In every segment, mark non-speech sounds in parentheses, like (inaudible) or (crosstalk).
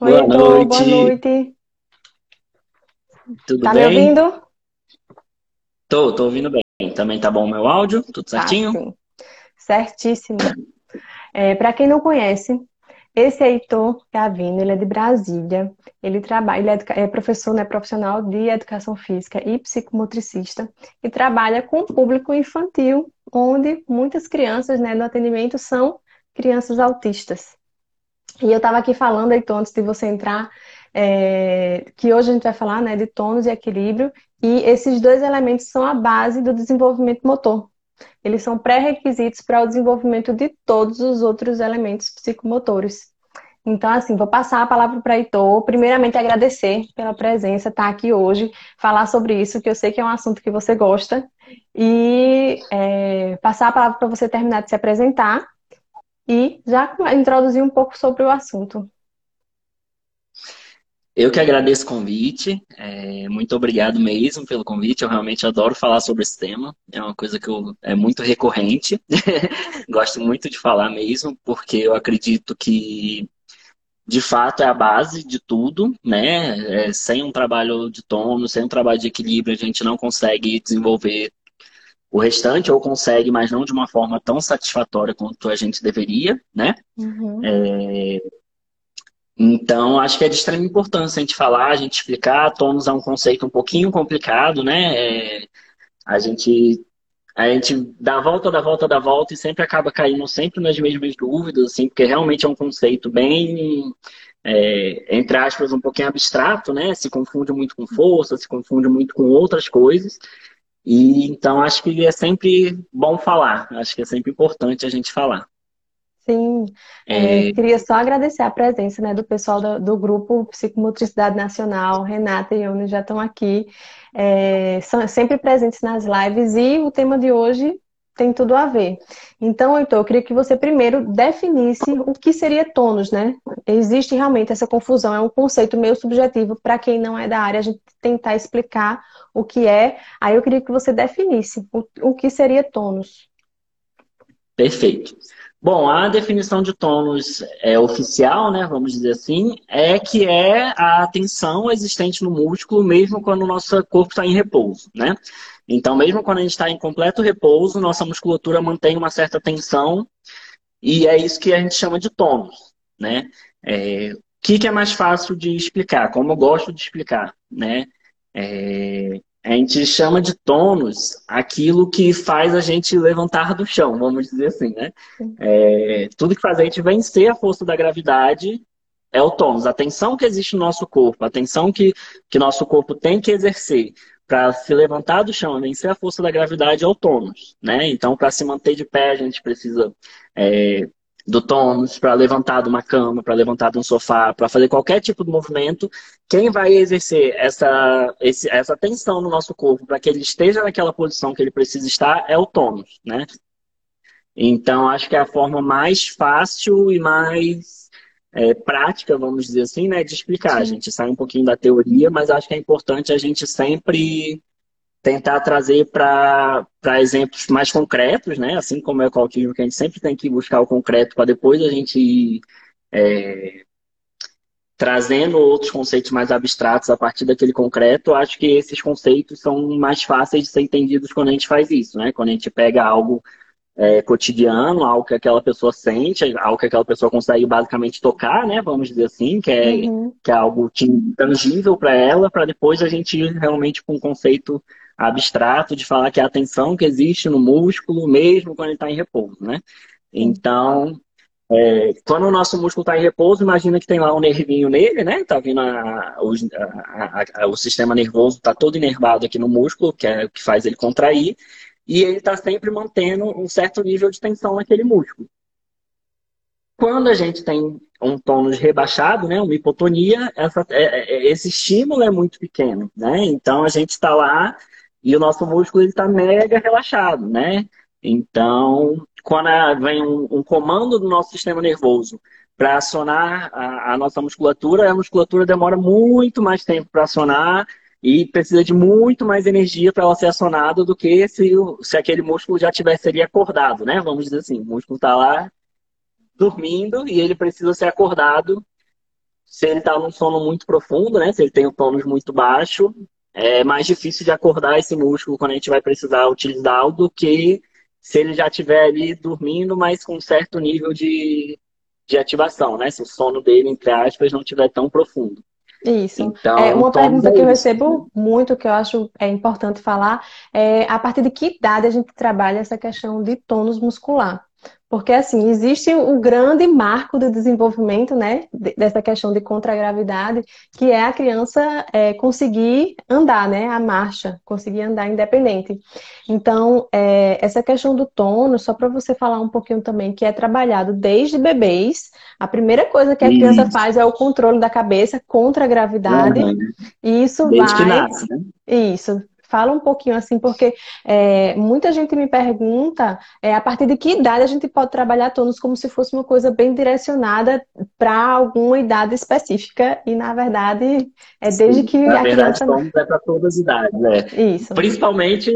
Oi, Boa Heitor, boa noite, noite. tudo Tá me bem? ouvindo? Tô, tô ouvindo bem. Também tá bom o meu áudio? Tudo Tá, certinho? sim. Certíssimo. É, para quem não conhece, esse Heitor Gavino, ele é de Brasília. Ele trabalha, ele é, é professor, né, profissional de educação física e psicomotricista e trabalha com o público infantil, onde muitas crianças, né, no atendimento são crianças autistas. E eu estava aqui falando, Heitor, antes de você entrar, é, que hoje a gente vai falar, né, de tônus e equilíbrio, e esses dois elementos são a base do desenvolvimento motor. Eles são pré-requisitos para o desenvolvimento de todos os outros elementos psicomotores. Então, assim, vou passar a palavra para Heitor. Primeiramente, agradecer pela presença, estar aqui hoje, falar sobre isso, que eu sei que é um assunto que você gosta, e é, passar a palavra para você terminar de se apresentar e já introduzir um pouco sobre o assunto. Eu que agradeço o convite. É, muito obrigado mesmo pelo convite. Eu realmente adoro falar sobre esse tema. É uma coisa que eu, é muito recorrente. (laughs) Gosto muito de falar mesmo, porque eu acredito que de fato é a base de tudo, né? É, sem um trabalho de tono, sem um trabalho de equilíbrio, a gente não consegue desenvolver o restante, ou consegue, mas não de uma forma tão satisfatória quanto a gente deveria, né? Uhum. Então, acho que é de extrema importância a gente falar, a gente explicar. Tônus é um conceito um pouquinho complicado, né? É, a gente, a gente dá a volta, dá a volta, dá a volta e sempre acaba caindo sempre nas mesmas dúvidas, assim, porque realmente é um conceito bem, é, entre aspas, um pouquinho abstrato, né? Se confunde muito com força, se confunde muito com outras coisas. E então acho que é sempre bom falar, acho que é sempre importante a gente falar. Sim, é, queria só agradecer a presença, né, do pessoal do, do grupo Psicomotricidade Nacional, Renata e Ione já estão aqui, é, são sempre presentes nas lives e o tema de hoje tem tudo a ver. Então, Heitor, eu queria que você primeiro definisse o que seria tônus, né? Existe realmente essa confusão, é um conceito meio subjetivo para quem não é da área, a gente tentar explicar o que é. Aí eu queria que você definisse o, o que seria tônus. Perfeito. Bom, a definição de tônus é oficial, né, vamos dizer assim, é que é a tensão existente no músculo mesmo quando o nosso corpo está em repouso, né? Então, mesmo quando a gente está em completo repouso, nossa musculatura mantém uma certa tensão e é isso que a gente chama de tônus, né? É, o que, que é mais fácil de explicar? Como eu gosto de explicar, né? É, a gente chama de tônus aquilo que faz a gente levantar do chão, vamos dizer assim, né? É, tudo que faz a gente vencer a força da gravidade é o tônus. A tensão que existe no nosso corpo, a tensão que, que nosso corpo tem que exercer para se levantar do chão, vencer a força da gravidade é o tônus, né? Então, para se manter de pé, a gente precisa é, do tônus, para levantar de uma cama, para levantar de um sofá, para fazer qualquer tipo de movimento. Quem vai exercer essa, esse, essa tensão no nosso corpo para que ele esteja naquela posição que ele precisa estar é o tônus, né? Então, acho que é a forma mais fácil e mais é, prática, vamos dizer assim, né, de explicar. Sim. A gente sai um pouquinho da teoria, mas acho que é importante a gente sempre tentar trazer para exemplos mais concretos, né? Assim como é o autismo, que a gente sempre tem que buscar o concreto para depois a gente ir é, trazendo outros conceitos mais abstratos a partir daquele concreto. Acho que esses conceitos são mais fáceis de ser entendidos quando a gente faz isso, né? Quando a gente pega algo é, cotidiano, algo que aquela pessoa sente, algo que aquela pessoa consegue basicamente tocar, né? Vamos dizer assim, que é, Uhum. que é algo tangível para ela, para depois a gente ir realmente com um conceito abstrato de falar que é a tensão que existe no músculo, mesmo quando ele está em repouso, né? Então, é, quando o nosso músculo está em repouso, imagina que tem lá um nervinho nele, né? Tá vindo a- o, a- a- o sistema nervoso está todo inervado aqui no músculo, que é o que faz ele contrair, e ele está sempre mantendo um certo nível de tensão naquele músculo. Quando a gente tem um tônus rebaixado, né, uma hipotonia, essa- é- é- esse estímulo é muito pequeno, né? Então a gente está lá e o nosso músculo está mega relaxado, né? Então, quando vem um, um comando do nosso sistema nervoso para acionar a, a nossa musculatura, a musculatura demora muito mais tempo para acionar e precisa de muito mais energia para ela ser acionada do que se, o- se aquele músculo já tivesse ali acordado, né? Vamos dizer assim, o músculo está lá dormindo e ele precisa ser acordado se ele está num sono muito profundo, né? Se ele tem um tônus muito baixo, é mais difícil de acordar esse músculo quando a gente vai precisar utilizá-lo do que se ele já estiver ali dormindo, mas com um certo nível de, de ativação, né? Se o sono dele, entre aspas, não estiver tão profundo. Isso. Então, é, uma pergunta que eu recebo muito, que eu acho é importante falar, é a partir de que idade a gente trabalha essa questão de tônus muscular? Porque, assim, existe o grande marco do desenvolvimento, né, dessa questão de contragravidade, que é a criança é, conseguir andar, né, a marcha, conseguir andar independente. Então, é, essa questão do tônus, só para você falar um pouquinho também, que é trabalhado desde bebês, a primeira coisa que a isso. criança faz é o controle da cabeça contra a gravidade, uhum. e isso desde vai... Que nasce, né? Isso, Fala um pouquinho assim, porque é, muita gente me pergunta é, a partir de que idade a gente pode trabalhar tônus como se fosse uma coisa bem direcionada para alguma idade específica, e na verdade é desde Sim, que na a verdade, criança. Tônus é para todas as idades, né? Isso. Principalmente,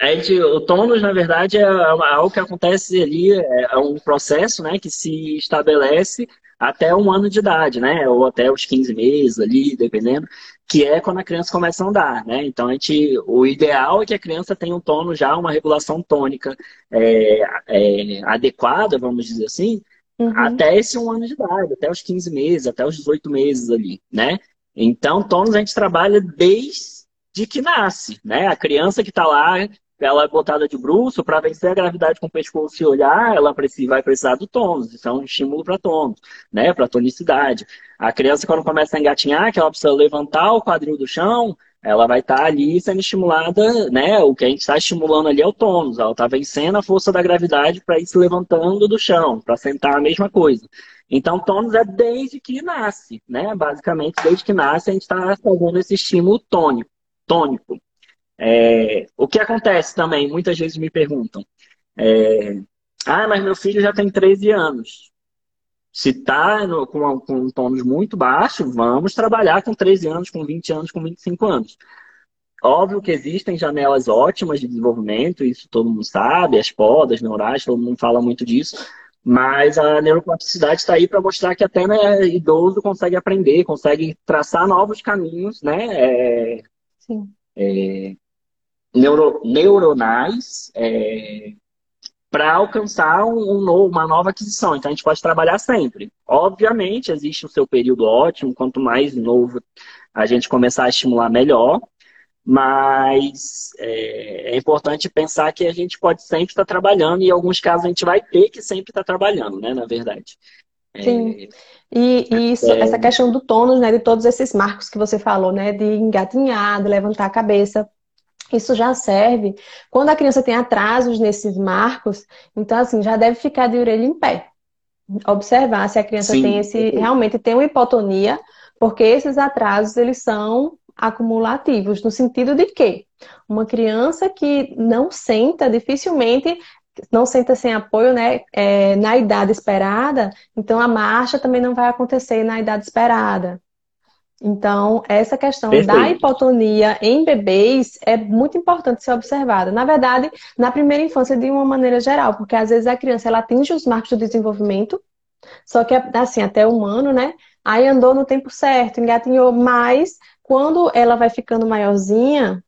a gente, o tônus, na verdade, é algo que acontece ali, é um processo né, que se estabelece até um ano de idade, né? Ou até os 15 meses ali, dependendo, que é quando a criança começa a andar, né? Então, a gente, o ideal é que a criança tenha um tono já, uma regulação tônica é, é, adequada, vamos dizer assim, uhum. até esse um ano de idade, até os 15 meses, até os 18 meses ali, né? Então, tônus a gente trabalha desde que nasce, né? A criança que está lá ela é botada de bruxo para vencer a gravidade com o pescoço e olhar, ela vai precisar do tônus. Isso é um estímulo para tônus, né? Para tonicidade. A criança, quando começa a engatinhar, que ela precisa levantar o quadril do chão, ela vai estar tá ali sendo estimulada, né? O que a gente está estimulando ali é o tônus. Ela está vencendo a força da gravidade para ir se levantando do chão, para sentar a mesma coisa. Então, tônus é desde que nasce, né? Basicamente, desde que nasce, a gente está fazendo esse estímulo tônico. tônico. É, o que acontece também, muitas vezes me perguntam, é, ah, mas meu filho já tem 13 anos. Se está com, com um tônus muito baixo, vamos trabalhar com 13 anos, com 20 anos, com 25 anos. Óbvio que existem janelas ótimas de desenvolvimento, isso todo mundo sabe, as podas neurais, todo mundo fala muito disso, mas a neuroplasticidade está aí para mostrar que até né, idoso consegue aprender, consegue traçar novos caminhos, né? É, Sim. É, neuro, neuronais é, para alcançar um, um, uma nova aquisição. Então a gente pode trabalhar sempre. Obviamente, existe o seu período ótimo, quanto mais novo a gente começar a estimular, melhor. Mas é, é importante pensar que a gente pode sempre estar trabalhando, e em alguns casos a gente vai ter que sempre estar trabalhando, né? Na verdade. É, Sim. E, e isso, é... essa questão do tônus, né, de todos esses marcos que você falou, né, de engatinhar, de levantar a cabeça, isso já serve. Quando a criança tem atrasos nesses marcos, então assim, já deve ficar de orelha em pé. Observar se a criança Sim. tem esse realmente tem uma hipotonia, porque esses atrasos eles são acumulativos, no sentido de que uma criança que não senta, dificilmente não senta sem apoio né, é, na idade esperada, então a marcha também não vai acontecer na idade esperada. Então, essa questão Perfeito. da hipotonia em bebês é muito importante ser observada. Na verdade, na primeira infância, de uma maneira geral, porque às vezes a criança ela atinge os marcos do desenvolvimento, só que assim, até humano, né? Aí andou no tempo certo, engatinhou, mas quando ela vai ficando maiorzinha,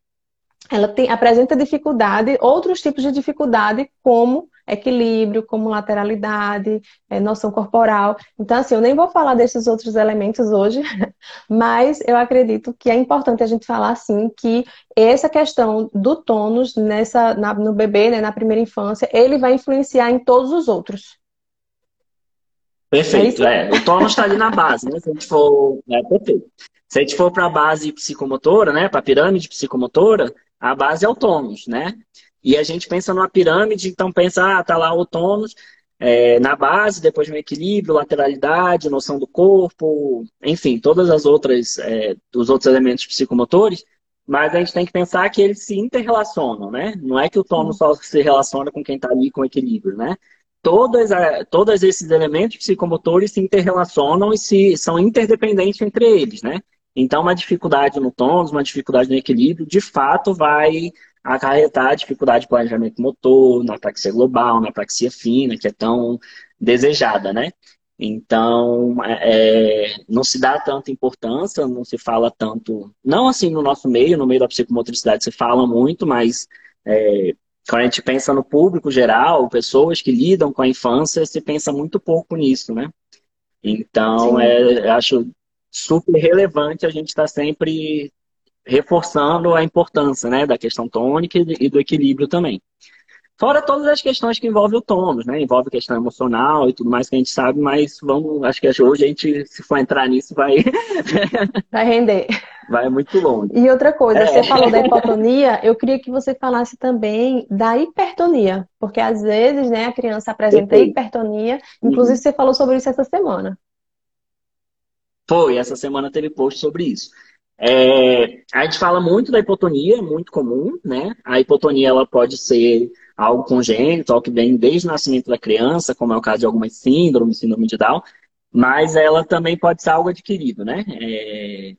ela tem, apresenta dificuldade, outros tipos de dificuldade, como equilíbrio, como lateralidade, é, noção corporal. Então, assim, eu nem vou falar desses outros elementos hoje, (laughs) mas eu acredito que é importante a gente falar, assim, que essa questão do tônus nessa, na, no bebê, né, na primeira infância, ele vai influenciar em todos os outros. Perfeito, é, é. O tônus está ali na base, né? Se a gente for. É, perfeito. Se a gente for para a base psicomotora, né? Para a pirâmide psicomotora, a base é o tônus, né? E a gente pensa numa pirâmide, então pensa, ah, tá lá o tônus é, na base, depois vem equilíbrio, lateralidade, noção do corpo, enfim, todas as outras, é, os outros elementos psicomotores, mas a gente tem que pensar que eles se interrelacionam, né? Não é que o tônus só se relaciona com quem está ali com equilíbrio, né? Todas, todos esses elementos psicomotores se interrelacionam e se, são interdependentes entre eles, né? Então, uma dificuldade no tônus, uma dificuldade no equilíbrio, de fato vai acarretar dificuldade de planejamento motor, na apraxia global, na apraxia fina, que é tão desejada, né? Então, é, não se dá tanta importância, não se fala tanto, não assim no nosso meio, no meio da psicomotricidade se fala muito, mas é, quando a gente pensa no público geral, pessoas que lidam com a infância, se pensa muito pouco nisso, né? Então, é, acho super relevante a gente estar tá sempre reforçando a importância né, da questão tônica e do equilíbrio também. Fora todas as questões que envolvem o tônus, né? Envolve questão emocional e tudo mais que a gente sabe, mas vamos, acho que hoje a gente, se for entrar nisso, vai. (laughs) vai render. Vai muito longe. E outra coisa, é. você falou da hipotonia, eu queria que você falasse também da hipertonia, porque às vezes, né, a criança apresenta hipertonia, inclusive uhum. você falou sobre isso essa semana. Foi, essa semana teve post sobre isso. É, a gente fala muito da hipotonia, muito comum, né? A hipotonia ela pode ser algo congênito, algo que vem desde o nascimento da criança, como é o caso de algumas síndromes, síndrome de Down, mas ela também pode ser algo adquirido, né? É,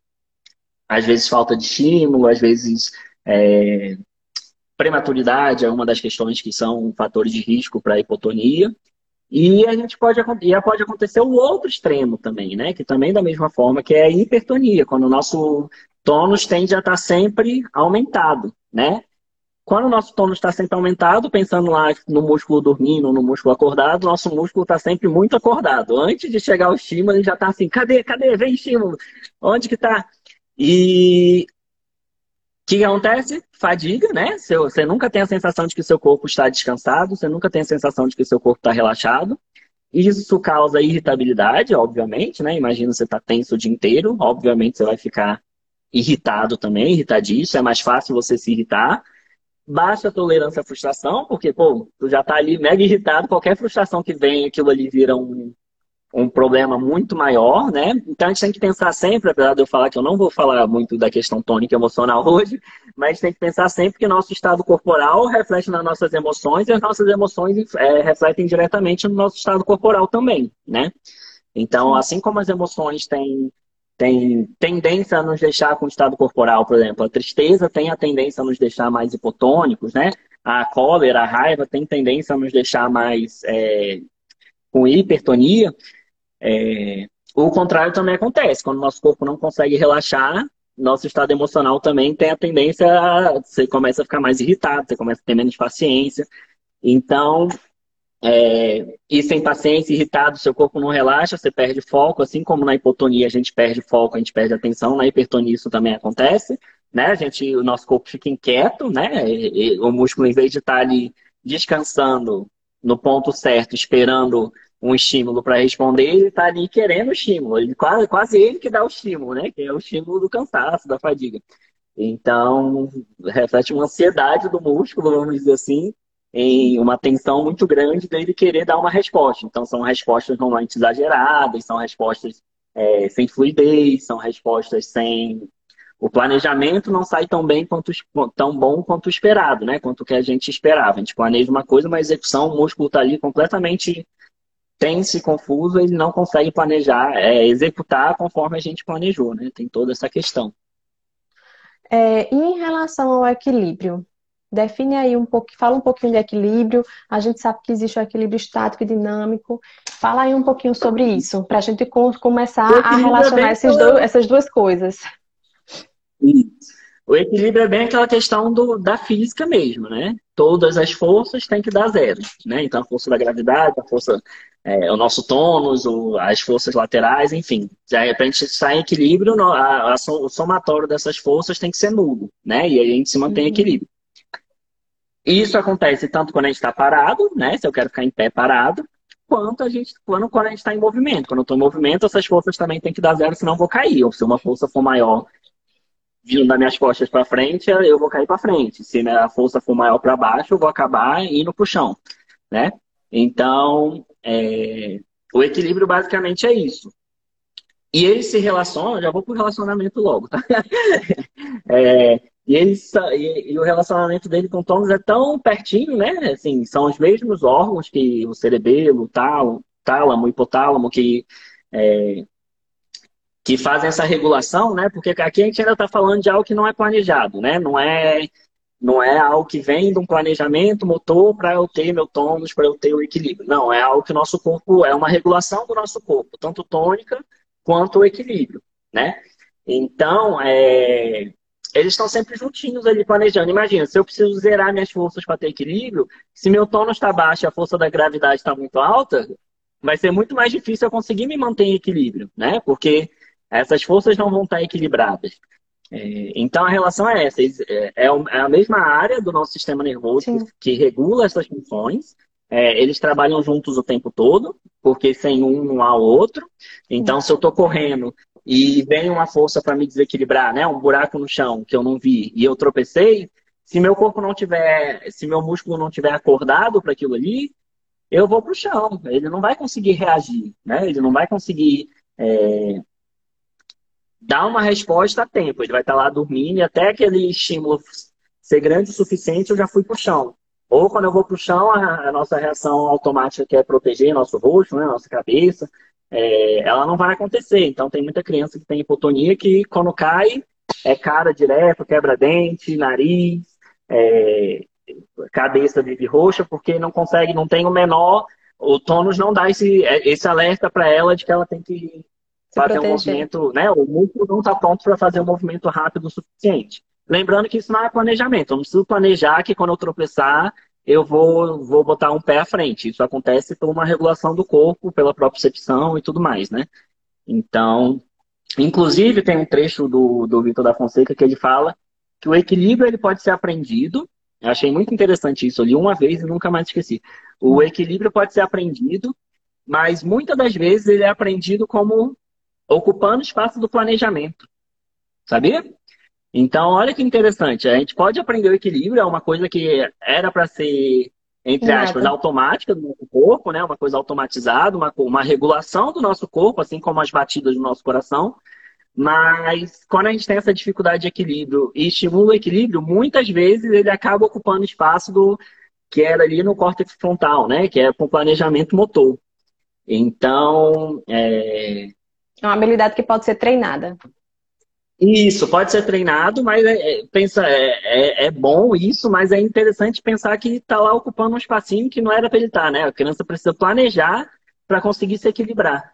às vezes falta de estímulo, às vezes é, prematuridade é uma das questões que são fatores de risco para a hipotonia. E a gente pode, e pode acontecer o outro extremo também, né? Que também da mesma forma, que é a hipertonia, quando o nosso tônus tende a estar sempre aumentado, né? Quando o nosso tônus está sempre aumentado, pensando lá no músculo dormindo, no músculo acordado, nosso músculo está sempre muito acordado. Antes de chegar o estímulo, ele já está assim, cadê, cadê? Vem estímulo. Onde que está? E o que acontece? Fadiga, né? Você nunca tem a sensação de que seu corpo está descansado, você nunca tem a sensação de que seu corpo está relaxado. Isso causa irritabilidade, obviamente, né? Imagina você tá tenso o dia inteiro, obviamente você vai ficar irritado também, irritadíssimo, é mais fácil você se irritar baixa tolerância à frustração, porque, pô, tu já tá ali mega irritado, qualquer frustração que vem, aquilo ali vira um, um problema muito maior, né? Então a gente tem que pensar sempre, apesar de eu falar que eu não vou falar muito da questão tônica emocional (laughs) hoje, mas tem que pensar sempre que nosso estado corporal reflete nas nossas emoções e as nossas emoções é, refletem diretamente no nosso estado corporal também, né? Então, assim como as emoções têm tem tendência a nos deixar com estado corporal, por exemplo. A tristeza tem a tendência a nos deixar mais hipotônicos, né? A cólera, a raiva tem tendência a nos deixar mais é, com hipertonia. É, o contrário também acontece. Quando nosso corpo não consegue relaxar, nosso estado emocional também tem a tendência a, você começa a ficar mais irritado, você começa a ter menos paciência. Então, é, e sem paciência, irritado, seu corpo não relaxa, você perde foco, assim como na hipotonia a gente perde foco, a gente perde atenção, na hipertonia isso também acontece, né? A gente, o nosso corpo fica inquieto, né? E, e, o músculo, em vez de estar ali descansando no ponto certo, esperando um estímulo para responder, ele está ali querendo o estímulo, ele, quase, quase ele que dá o estímulo, né? Que é o estímulo do cansaço, da fadiga. Então, reflete uma ansiedade do músculo, vamos dizer assim, em uma tensão muito grande dele querer dar uma resposta. Então, são respostas normalmente exageradas, são respostas é, sem fluidez, são respostas sem. O planejamento não sai tão bem quanto tão bom quanto esperado, né? Quanto que a gente esperava. A gente planeja uma coisa, mas a execução, o músculo está ali completamente tenso e confuso, ele não consegue planejar, é, executar conforme a gente planejou, né? Tem toda essa questão. É, e em relação ao equilíbrio, Define aí um pouco, fala um pouquinho de equilíbrio. A gente sabe que existe o equilíbrio estático e dinâmico. Fala aí um pouquinho sobre isso, para a gente começar a é relacionar dois, essas duas coisas. O equilíbrio é bem aquela questão do, da física mesmo, né? Todas as forças têm que dar zero, né? Então a força da gravidade, a força, é, o nosso tônus, o, as forças laterais, enfim. Já é para a gente estar em equilíbrio, a, a, o somatório dessas forças tem que ser nulo, né? E aí a gente se mantém em uhum. equilíbrio. Isso acontece tanto quando a gente está parado, né? Se eu quero ficar em pé parado, quanto a gente, quando, quando a gente está em movimento. Quando eu estou em movimento, essas forças também têm que dar zero, senão eu vou cair. Ou se uma força for maior vindo das minhas costas para frente, eu vou cair para frente. Se a força for maior para baixo, eu vou acabar indo para o chão, né? Então, é... o equilíbrio basicamente é isso. E ele se relaciona, já vou para o relacionamento logo, tá? (laughs) é, e, ele, e, o relacionamento dele com o Thomas é tão pertinho, né? Assim, são os mesmos órgãos que o cerebelo, o tálamo, tálamo, hipotálamo, que, é, que fazem essa regulação, né? Porque aqui a gente ainda está falando de algo que não é planejado, né? Não é Não é algo que vem de um planejamento motor para eu ter meu tônus, para eu ter o equilíbrio. Não, é algo que o nosso corpo, é uma regulação do nosso corpo, tanto tônica quanto o equilíbrio, né? Então, é, eles estão sempre juntinhos ali planejando. Imagina, se eu preciso zerar minhas forças para ter equilíbrio, se meu tônus está baixo e a força da gravidade está muito alta, vai ser muito mais difícil eu conseguir me manter em equilíbrio, né? Porque essas forças não vão estar equilibradas. É, então a relação é essa, é, é, é, a mesma área do nosso sistema nervoso que, que, regula essas funções. Eles trabalham juntos o tempo todo, porque sem um não há o outro. Então, se eu estou correndo e vem uma força para me desequilibrar, né, um buraco no chão que eu não vi e eu tropecei, se meu corpo não tiver, se meu músculo não tiver acordado para aquilo ali, eu vou para o chão. Ele não vai conseguir reagir, né? Ele não vai conseguir é, dar uma resposta a tempo. Ele vai estar lá dormindo e até aquele estímulo ser grande o suficiente, eu já fui para o chão. Ou quando eu vou para o chão, a, a, nossa reação automática que é proteger nosso rosto, né, nossa cabeça, é, ela não vai acontecer. Então tem muita criança que tem hipotonia que quando cai é cara direto, quebra dente, nariz, é, cabeça vive roxa, porque não consegue, não tem o menor, o tônus não dá esse, esse alerta para ela de que ela tem que fazer proteger. um movimento, né? O músculo não está pronto para fazer um movimento rápido o suficiente. Lembrando que isso não é planejamento. Eu não preciso planejar que quando eu tropeçar, eu vou, vou botar um pé à frente. Isso acontece por uma regulação do corpo, pela propriocepção e tudo mais, né? Então, inclusive tem um trecho do, do Vitor da Fonseca que ele fala que o equilíbrio ele pode ser aprendido. Eu achei muito interessante isso. Eu li uma vez e nunca mais esqueci. O equilíbrio pode ser aprendido, mas muitas das vezes ele é aprendido como ocupando espaço do planejamento. Sabia? Então, olha que interessante. A gente pode aprender o equilíbrio, é uma coisa que era para ser, entre aspas, Nada. automática do nosso corpo, né? Uma coisa automatizada, uma, uma regulação do nosso corpo, assim como as batidas do nosso coração. Mas quando a gente tem essa dificuldade de equilíbrio e estimula o equilíbrio, muitas vezes ele acaba ocupando espaço do que era ali no córtex frontal, né? Que é com planejamento motor. Então, é, é uma habilidade que pode ser treinada. Isso, pode ser treinado, mas é, é pensa, é, é, é, bom isso, mas é interessante pensar que está lá ocupando um espacinho que não era para ele estar, tá, né? A criança precisa planejar para conseguir se equilibrar.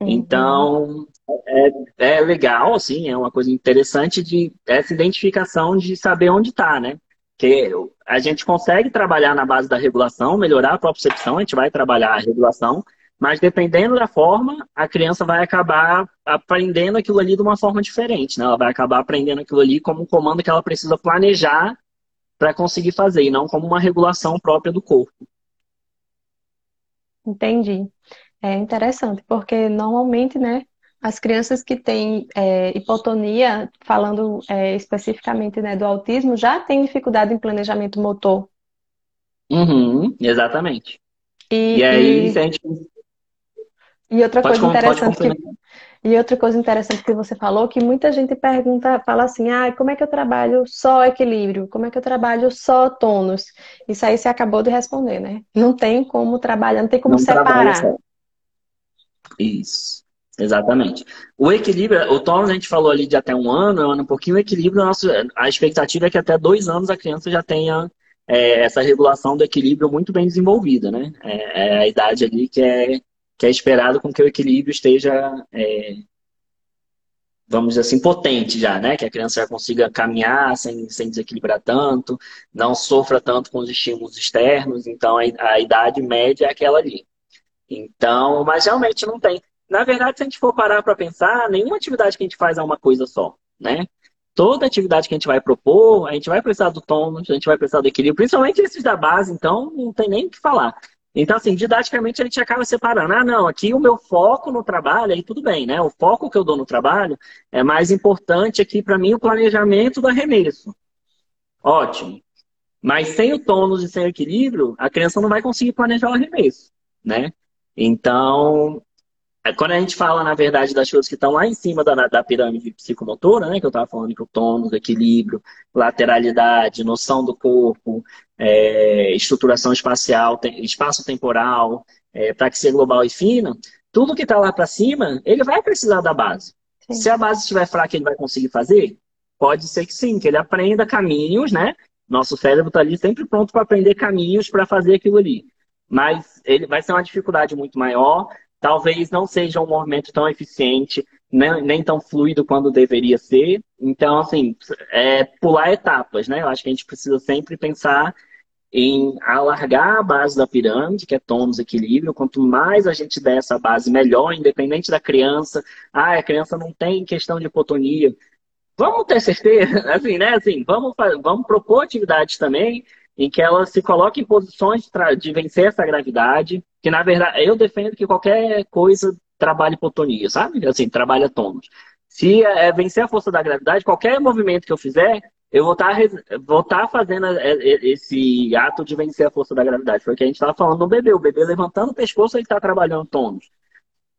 Uhum. Então, é, é legal, assim, é uma coisa interessante de essa identificação de saber onde está, né? Que a gente consegue trabalhar na base da regulação, melhorar a percepção, a gente vai trabalhar a regulação, mas dependendo da forma, a criança vai acabar aprendendo aquilo ali de uma forma diferente, né? Ela vai acabar aprendendo aquilo ali como um comando que ela precisa planejar para conseguir fazer, e não como uma regulação própria do corpo. Entendi. É interessante, porque normalmente, né, as crianças que têm é, hipotonia, falando é, especificamente né, do autismo, já têm dificuldade em planejamento motor. Uhum, exatamente. E, e aí, e... se a gente e outra pode coisa interessante que e outra coisa interessante que você falou, que muita gente pergunta, fala assim, ah, como é que eu trabalho só equilíbrio? Como é que eu trabalho só tônus? Isso aí você acabou de responder, né? Não tem como trabalhar, não tem como não separar. Isso, exatamente. O equilíbrio, o tônus a gente falou ali de até um ano, um ano um pouquinho, o equilíbrio, nosso, a expectativa é que até dois anos a criança já tenha é, essa regulação do equilíbrio muito bem desenvolvida, né? É, é a idade ali que é que é esperado com que o equilíbrio esteja, é, vamos dizer assim, potente já, né? Que a criança já consiga caminhar sem, sem desequilibrar tanto, não sofra tanto com os estímulos externos, então a, idade média é aquela ali. Então, mas realmente não tem. Na verdade, se a gente for parar para pensar, nenhuma atividade que a gente faz é uma coisa só, né? Toda atividade que a gente vai propor, a gente vai precisar do tônus, a gente vai precisar do equilíbrio, principalmente esses da base, então não tem nem o que falar. Então, assim, didaticamente a gente acaba separando. Ah, não, aqui o meu foco no trabalho, aí tudo bem, né? O foco que eu dou no trabalho é mais importante aqui para mim o planejamento do arremesso. Ótimo. Mas sem o tônus e sem o equilíbrio, a criança não vai conseguir planejar o arremesso, né? Então, quando a gente fala, na verdade, das coisas que estão lá em cima da, da pirâmide psicomotora, né? Que eu estava falando que o tônus, equilíbrio, lateralidade, noção do corpo, é, estruturação espacial, tem, espaço temporal, é, praxia global e fina, tudo que está lá para cima, ele vai precisar da base. Sim. Se a base estiver fraca, ele vai conseguir fazer? Pode ser que sim, que ele aprenda caminhos, né? Nosso cérebro está ali sempre pronto para aprender caminhos para fazer aquilo ali. Mas ele vai ser uma dificuldade muito maior. Talvez não seja um movimento tão eficiente, nem, nem tão fluido quando deveria ser. Então, assim, é pular etapas, né? Eu acho que a gente precisa sempre pensar em alargar a base da pirâmide, que é tônus equilíbrio. Quanto mais a gente der essa base, melhor, independente da criança. Ah, a criança não tem questão de hipotonia. Vamos ter certeza, (laughs) assim, né? Assim, vamos, vamos propor atividades também em que ela se coloque em posições de vencer essa gravidade, que na verdade eu defendo que qualquer coisa trabalhe hipotonia, sabe? Assim, trabalha tônus. Se é vencer a força da gravidade, qualquer movimento que eu fizer, eu vou estar tá, vou tá fazendo esse ato de vencer a força da gravidade. Foi o que a gente estava falando no bebê. O bebê levantando o pescoço, ele está trabalhando tônus.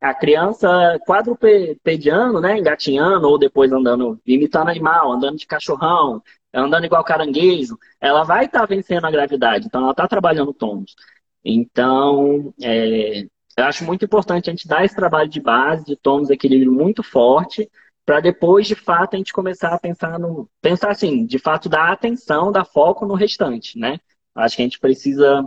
A criança quadrupediano, né, engatinhando, ou depois andando, imitando animal, andando de cachorrão, andando igual caranguejo, ela vai estar tá vencendo a gravidade. Então, ela está trabalhando tônus. Então, é, eu acho muito importante a gente dar esse trabalho de base, de tônus, equilíbrio muito forte, para depois, de fato, a gente começar a pensar no. Pensar assim, de fato, dar atenção, dar foco no restante, né? Acho que a gente precisa.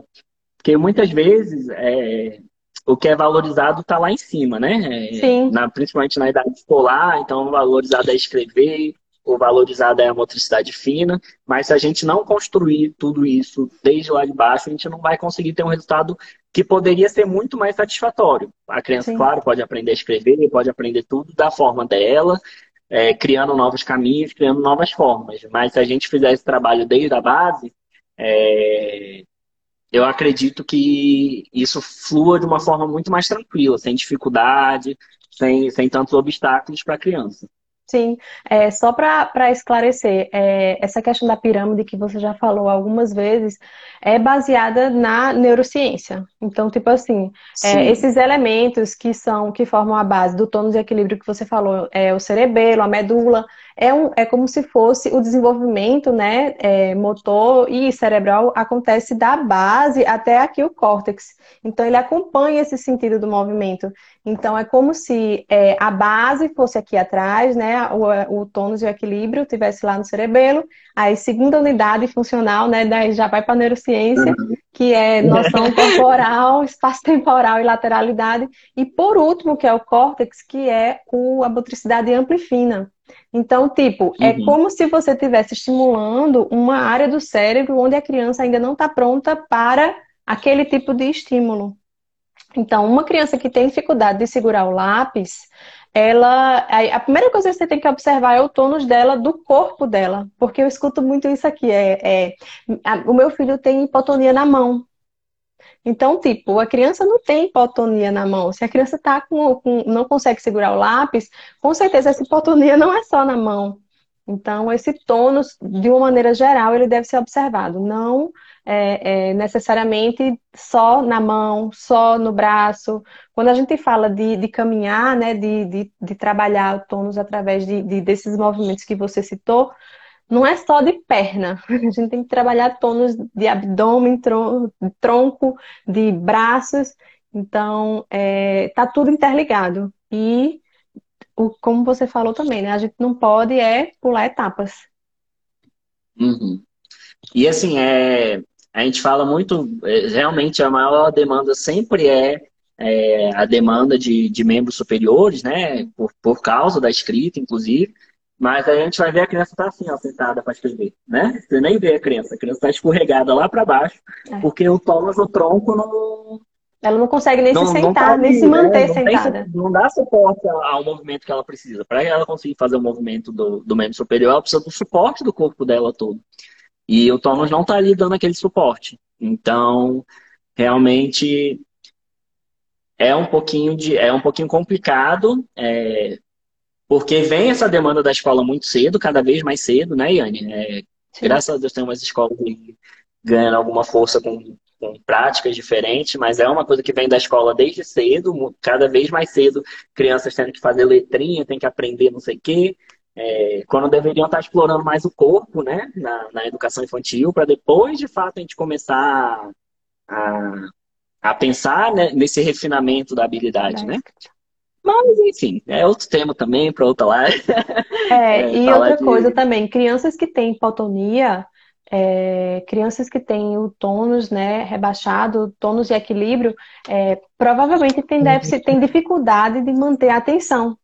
Porque muitas vezes é, o que é valorizado está lá em cima, né? É, Sim. Na, principalmente na idade escolar, então valorizado é escrever, o valorizado é a motricidade fina, mas se a gente não construir tudo isso desde lá de baixo, a gente não vai conseguir ter um resultado que poderia ser muito mais satisfatório. A criança, Sim. claro, pode aprender a escrever, pode aprender tudo da forma dela, é, criando novos caminhos, criando novas formas. Mas se a gente fizer esse trabalho desde a base, é, eu acredito que isso flua de uma forma muito mais tranquila, sem dificuldade, sem, sem tantos obstáculos para a criança. Sim, é, só para esclarecer, é, essa questão da pirâmide que você já falou algumas vezes é baseada na neurociência. Então, tipo assim, é, esses elementos que são que formam a base do tônus e equilíbrio que você falou, é o cerebelo, a medula, é, um, é como se fosse o desenvolvimento né, é, motor e cerebral acontece da base até aqui o córtex. Então, ele acompanha esse sentido do movimento. Então, é como se é, a base fosse aqui atrás, né, o, o tônus e o equilíbrio tivesse lá no cerebelo. Aí, segunda unidade funcional, né, daí já vai para a neurociência, que é noção corporal, espaço-temporal e lateralidade. E, por último, que é o córtex, que é o, a motricidade amplifina. Então, tipo, é uhum. é como se você estivesse estimulando uma área do cérebro onde a criança ainda não está pronta para aquele tipo de estímulo. Então, uma criança que tem dificuldade de segurar o lápis, ela. A primeira coisa que você tem que observar é o tônus dela, do corpo dela. Porque eu escuto muito isso aqui. É, é o meu filho tem hipotonia na mão. Então, tipo, a criança não tem hipotonia na mão. Se a criança tá com, com, não consegue segurar o lápis, com certeza essa hipotonia não é só na mão. Então, esse tônus, de uma maneira geral, ele deve ser observado. Não é, é, necessariamente só na mão, só no braço. Quando a gente fala de, de caminhar, né, de, de, de, trabalhar o tônus através de, de, desses movimentos que você citou, não é só de perna. (laughs) A gente tem que trabalhar tônus de abdômen, tronco, de braços. Então, é, tá tudo interligado. E, o, como você falou também, né? A gente não pode é pular etapas. Uhum. E assim, é, a gente fala muito, é, realmente a maior demanda sempre é, é a demanda de, de membros superiores, né? Por, por causa da escrita, inclusive. Mas a gente vai ver a criança tá assim, ó, sentada para escrever, né? Você nem vê a criança, a criança tá escorregada lá para baixo, é. porque o Thomas, o tronco, não. Ela não consegue nem não, se sentar, tá nem se manter né? sentada. Tem, não dá suporte ao movimento que ela precisa. Para ela conseguir fazer o movimento do, do membro superior, ela precisa do suporte do corpo dela todo. E o Thomas não tá ali dando aquele suporte. Então, realmente é um pouquinho de é um pouquinho complicado é, porque vem essa demanda da escola muito cedo, cada vez mais cedo, né, Yane? É, graças a Deus tem umas escolas que ganham alguma força com, com, práticas diferentes, mas é uma coisa que vem da escola desde cedo, cada vez mais cedo, crianças tendo que fazer letrinha, tem que aprender não sei o quê. É, quando deveriam estar explorando mais o corpo, né, na, na educação infantil, para depois, de fato, a gente começar a, a pensar né, nesse refinamento da habilidade, né? Mas, enfim, é outro tema também para outra live. É, (laughs) é e outra de... coisa também, crianças que têm hipotonia, é, crianças que têm o tônus né, rebaixado, tônus de equilíbrio, é, provavelmente tem uhum. déficit, tem dificuldade de manter a atenção.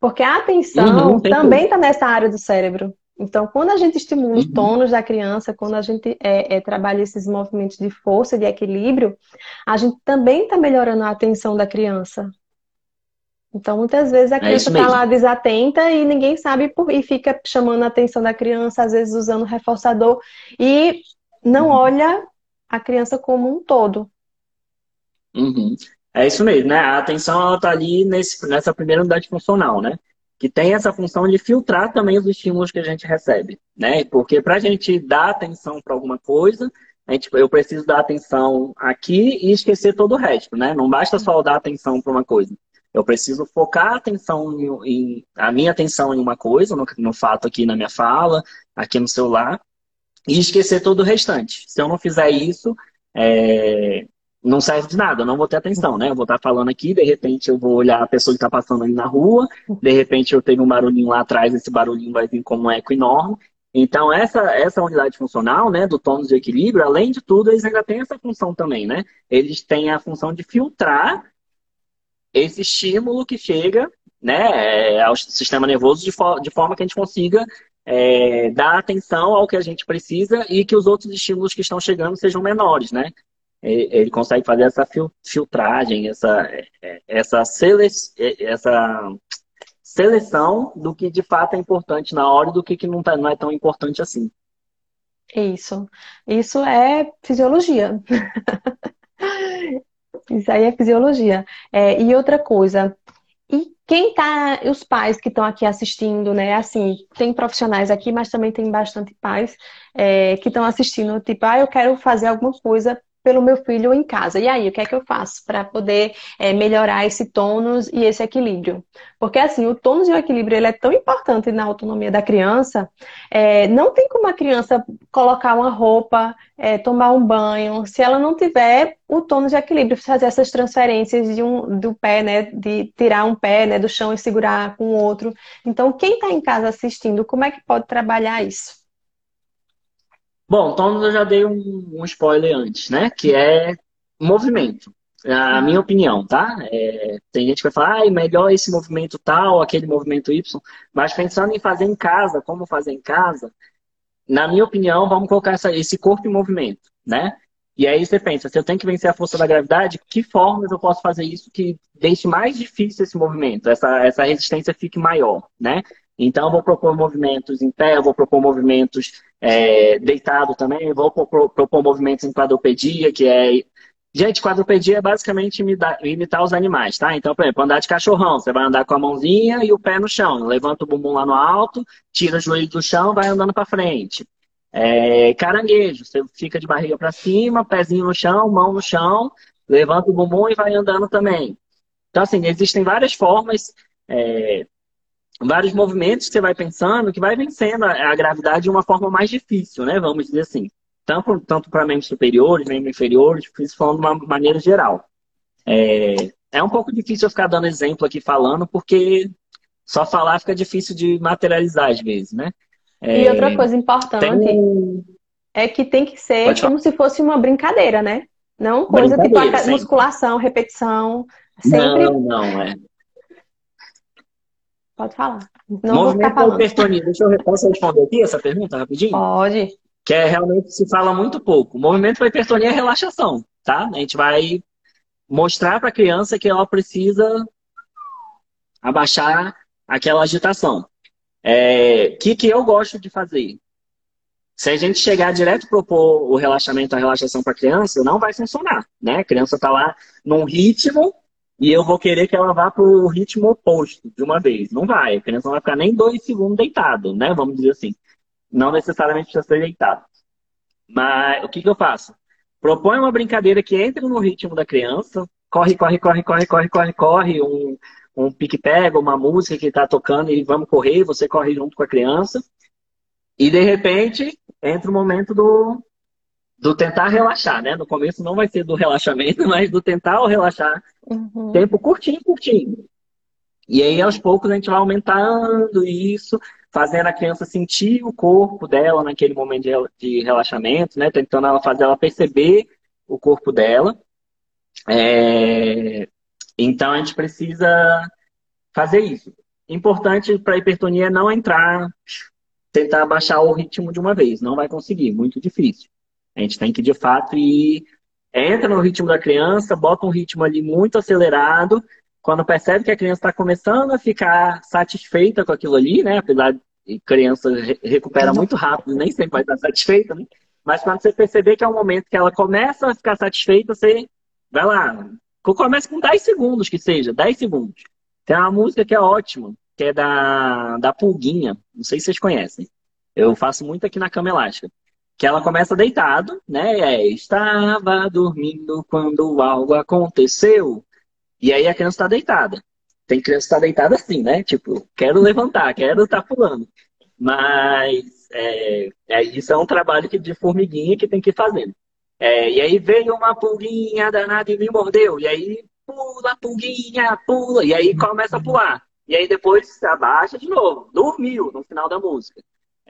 Porque a atenção uhum, também está nessa área do cérebro. Então, quando a gente estimula os uhum. tônus da criança, quando a gente é, é, trabalha esses movimentos de força, de equilíbrio, a gente também está melhorando a atenção da criança. Então, muitas vezes a é criança está é lá desatenta e ninguém sabe por, e fica chamando a atenção da criança, às vezes usando reforçador, e não uhum. olha a criança como um todo. Uhum. É isso mesmo, né? A atenção está ali nesse, nessa primeira unidade funcional, né? Que tem essa função de filtrar também os estímulos que a gente recebe, né? Porque para a gente dar atenção para alguma coisa, eu preciso dar atenção aqui e esquecer todo o resto, né? Não basta só dar atenção para uma coisa. Eu preciso focar a atenção em, em, a minha atenção em uma coisa, no, no fato aqui na minha fala, aqui no celular, e esquecer todo o restante. Se eu não fizer isso, é, não serve de nada, eu não vou ter atenção, né? Eu vou estar falando aqui, de repente eu vou olhar a pessoa que está passando ali na rua, de repente eu tenho um barulhinho lá atrás, esse barulhinho vai vir como um eco enorme. Então, essa, essa unidade funcional, né, do tônus de equilíbrio, além de tudo, eles ainda têm essa função também, né? Eles têm a função de filtrar esse estímulo que chega né, é, ao sistema nervoso de, for de forma que a gente consiga é, dar atenção ao que a gente precisa e que os outros estímulos que estão chegando sejam menores, né? Ele consegue fazer essa filtragem, essa, é, essa, sele essa seleção do que de fato é importante na hora e do que, que não, tá, não é tão importante assim. Isso. Isso é fisiologia. (laughs) Isso aí é fisiologia. É, e outra coisa, e quem tá, os pais que estão aqui assistindo, né? Assim, tem profissionais aqui, mas também tem bastante pais é, que estão assistindo, tipo, ah, eu quero fazer alguma coisa pelo meu filho em casa. E aí, o que é que eu faço para poder é, melhorar esse tônus e esse equilíbrio? Porque assim, o tônus e o equilíbrio ele é tão importante na autonomia da criança. É, não tem como a criança colocar uma roupa, é, tomar um banho, se ela não tiver o tônus e equilíbrio, fazer essas transferências de um, do pé, né, de tirar um pé né, do chão e segurar com o outro. Então, quem está em casa assistindo, como é que pode trabalhar isso? Bom, então eu já dei um, um spoiler antes, né? Que é movimento. A minha opinião, tá? É, tem gente que vai falar, ah, melhor esse movimento tal, aquele movimento Y. Mas pensando em fazer em casa, como fazer em casa, na minha opinião, vamos colocar essa, esse corpo em movimento, né? E aí você pensa, se eu tenho que vencer a força da gravidade, que formas eu posso fazer isso que deixe mais difícil esse movimento, essa, essa resistência fique maior, né? Então, eu vou propor movimentos em pé, eu vou propor movimentos é, deitado também, vou propor, propor, movimentos em quadrupedia, que é. Gente, quadrupedia é basicamente imitar, os animais, tá? Então, por exemplo, andar de cachorrão, você vai andar com a mãozinha e o pé no chão. Levanta o bumbum lá no alto, tira o joelho do chão, vai andando para frente. É, caranguejo, você fica de barriga para cima, pezinho no chão, mão no chão, levanta o bumbum e vai andando também. Então, assim, existem várias formas. É, vários movimentos que você vai pensando que vai vencendo a, a gravidade de uma forma mais difícil, né? Vamos dizer assim. Tanto, tanto para membros superiores, membros inferiores, isso falando de uma maneira geral. É, é um pouco difícil eu ficar dando exemplo aqui falando, porque só falar fica difícil de materializar às vezes, né? É, e outra coisa importante tem... é que tem que ser como se fosse uma brincadeira, né? Não coisa tipo musculação, repetição. Sempre... Não, não, é. Pode falar. Não Movimento da hipertonia. Deixa eu posso responder aqui essa pergunta rapidinho? Pode. Que é realmente se fala muito pouco. O movimento para hipertonia é relaxação, tá? A gente vai mostrar para a criança que ela precisa abaixar aquela agitação. O é, que, que eu gosto de fazer? Se a gente chegar direto propor o relaxamento, a relaxação para a criança, não vai funcionar, né? A criança está lá num ritmo e eu vou querer que ela vá para o ritmo oposto de uma vez. Não vai. A criança não vai ficar nem dois segundos deitado, né? Vamos dizer assim. Não necessariamente precisa ser deitado. Mas o que, que eu faço? Propõe uma brincadeira que entre no ritmo da criança. Corre, corre, corre, corre, corre, corre, corre. Um, um pique-pega, uma música que está tocando e vamos correr, você corre junto com a criança. E de repente entra o momento do, do tentar relaxar, né? No começo não vai ser do relaxamento, (laughs) mas do tentar relaxar. Uhum. Tempo curtinho, curtinho. E aí, aos poucos, a gente vai aumentando isso, fazendo a criança sentir o corpo dela naquele momento de relaxamento, né? Tentando ela fazer ela perceber o corpo dela. É... Então, a gente precisa fazer isso. Importante para a hipertonia é não entrar, tentar baixar o ritmo de uma vez. Não vai conseguir, muito difícil. A gente tem que, de fato, ir. Entra no ritmo da criança, bota um ritmo ali muito acelerado. Quando percebe que a criança está começando a ficar satisfeita com aquilo ali, né? Apesar de criança recupera muito rápido, nem sempre vai estar satisfeita, né? Mas quando você perceber que é um momento que ela começa a ficar satisfeita, você vai lá. Começa com 10 segundos, que seja, 10 segundos. Tem uma música que é ótima, que é da, da Pulguinha. Não sei se vocês conhecem. Eu faço muito aqui na cama elástica que ela começa deitado, né? Estava dormindo quando algo aconteceu. E aí a criança está deitada. Tem criança que está deitada assim, né? Tipo, quero levantar, quero estar tá pulando. Mas é, é, isso é um trabalho que, de formiguinha que tem que fazendo. É, e aí veio uma pulguinha danada e me mordeu. E aí pula, pulguinha, pula. E aí começa a pular. E aí depois abaixa de novo. Dormiu no final da música.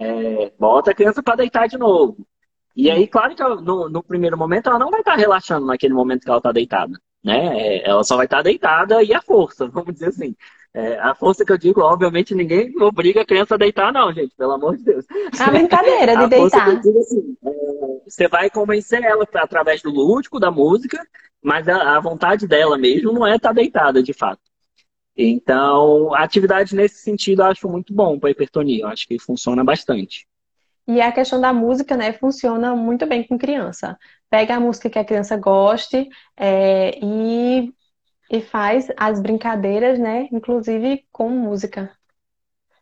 É, bota a criança para deitar de novo. E aí, claro que no, no, primeiro momento ela não vai estar tá relaxando naquele momento que ela está deitada. Né? É, ela só vai estar tá deitada e a força, (laughs) vamos dizer assim. É, a força que eu digo, obviamente, ninguém obriga a criança a deitar, não, gente, pelo amor de Deus. A brincadeira de (laughs) a deitar. Digo, assim, é, você vai convencer ela através do lúdico, da música, mas a, a vontade dela mesmo não é estar tá deitada, de fato. Então, a atividade nesse sentido eu acho muito bom para a hipertonia. Eu acho que funciona bastante. E a questão da música, né, funciona muito bem com criança. Pega a música que a criança goste é, e, e faz as brincadeiras, né, inclusive com música.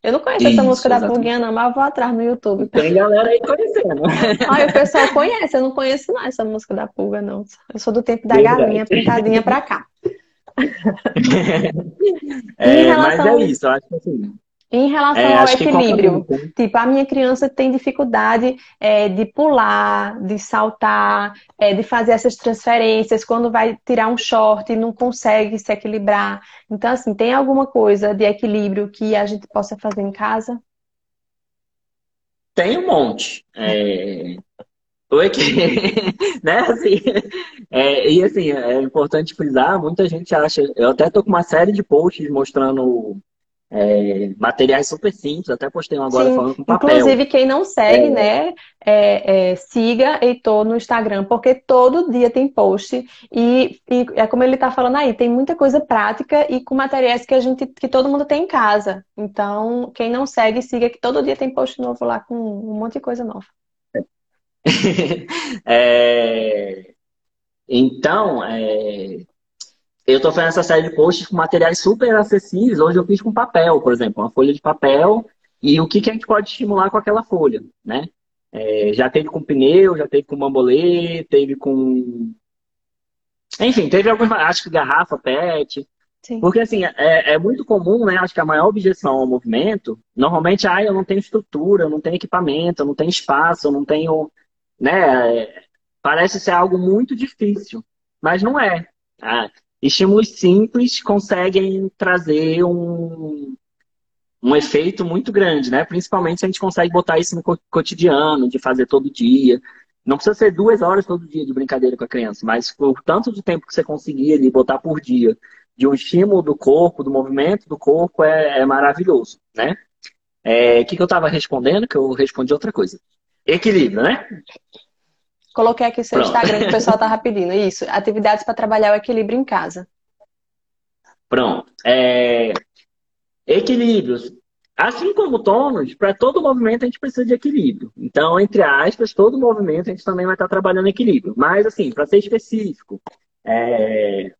Eu não conheço Isso, essa música exatamente. da Pluguinha, não, mas eu vou atrás no YouTube. Tem galera aí conhecendo. (laughs) Ai, o pessoal conhece, eu não conheço não essa música da Pulga, não. Eu sou do tempo da Verdade. galinha pintadinha pra cá. (laughs) é. Mas é isso, eu acho que assim. Em relação é, ao equilíbrio, tipo, a minha criança tem dificuldade é, de pular, de saltar, é, de fazer essas transferências, quando vai tirar um short e não consegue se equilibrar. Então, assim, tem alguma coisa de equilíbrio que a gente possa fazer em casa? Tem um monte. Oi, que... (laughs) né? Assim, é, e assim, é importante frisar, muita gente acha. Eu até tô com uma série de posts mostrando é, materiais super simples, até postei um agora Sim. falando com papel. Inclusive, quem não segue, é... né, é, é, siga Heitor no Instagram, porque todo dia tem post e, e, é como ele está falando aí, tem muita coisa prática e com materiais que a gente, que todo mundo tem em casa. Então, quem não segue, siga que todo dia tem post novo lá com um monte de coisa nova. (laughs) É, então, é, eu estou fazendo essa série de posts com materiais super acessíveis. Hoje eu fiz com papel, por exemplo, uma folha de papel e o que, que a gente pode estimular com aquela folha, né? É, já teve com pneu, já teve com bambolê, teve com. Enfim, teve algumas. Acho que garrafa, pet. Sim. Porque, assim, é, é, muito comum, né? Acho que a maior objeção ao movimento, normalmente, ah, eu não tenho estrutura, eu não tenho equipamento, eu não tenho espaço, eu não tenho né? Parece ser algo muito difícil, mas não é. Ah, estímulos simples conseguem trazer um, um efeito muito grande, né? Principalmente se a gente consegue botar isso no cotidiano, de fazer todo dia. Não precisa ser duas horas todo dia de brincadeira com a criança, mas o tanto de tempo que você conseguir ali botar por dia de um estímulo do corpo, do movimento do corpo, é, é maravilhoso, né? O é, que, que eu estava respondendo? Que eu respondi outra coisa. Equilíbrio, né? Coloquei aqui seu Pronto. Instagram que o pessoal (laughs) estava pedindo. Isso, atividades para trabalhar o equilíbrio em casa. Pronto. É... Equilíbrios. Assim como tônus, para todo movimento a gente precisa de equilíbrio. Então, entre aspas, todo movimento a gente também vai estar trabalhando equilíbrio. Mas, assim, para ser específico, é...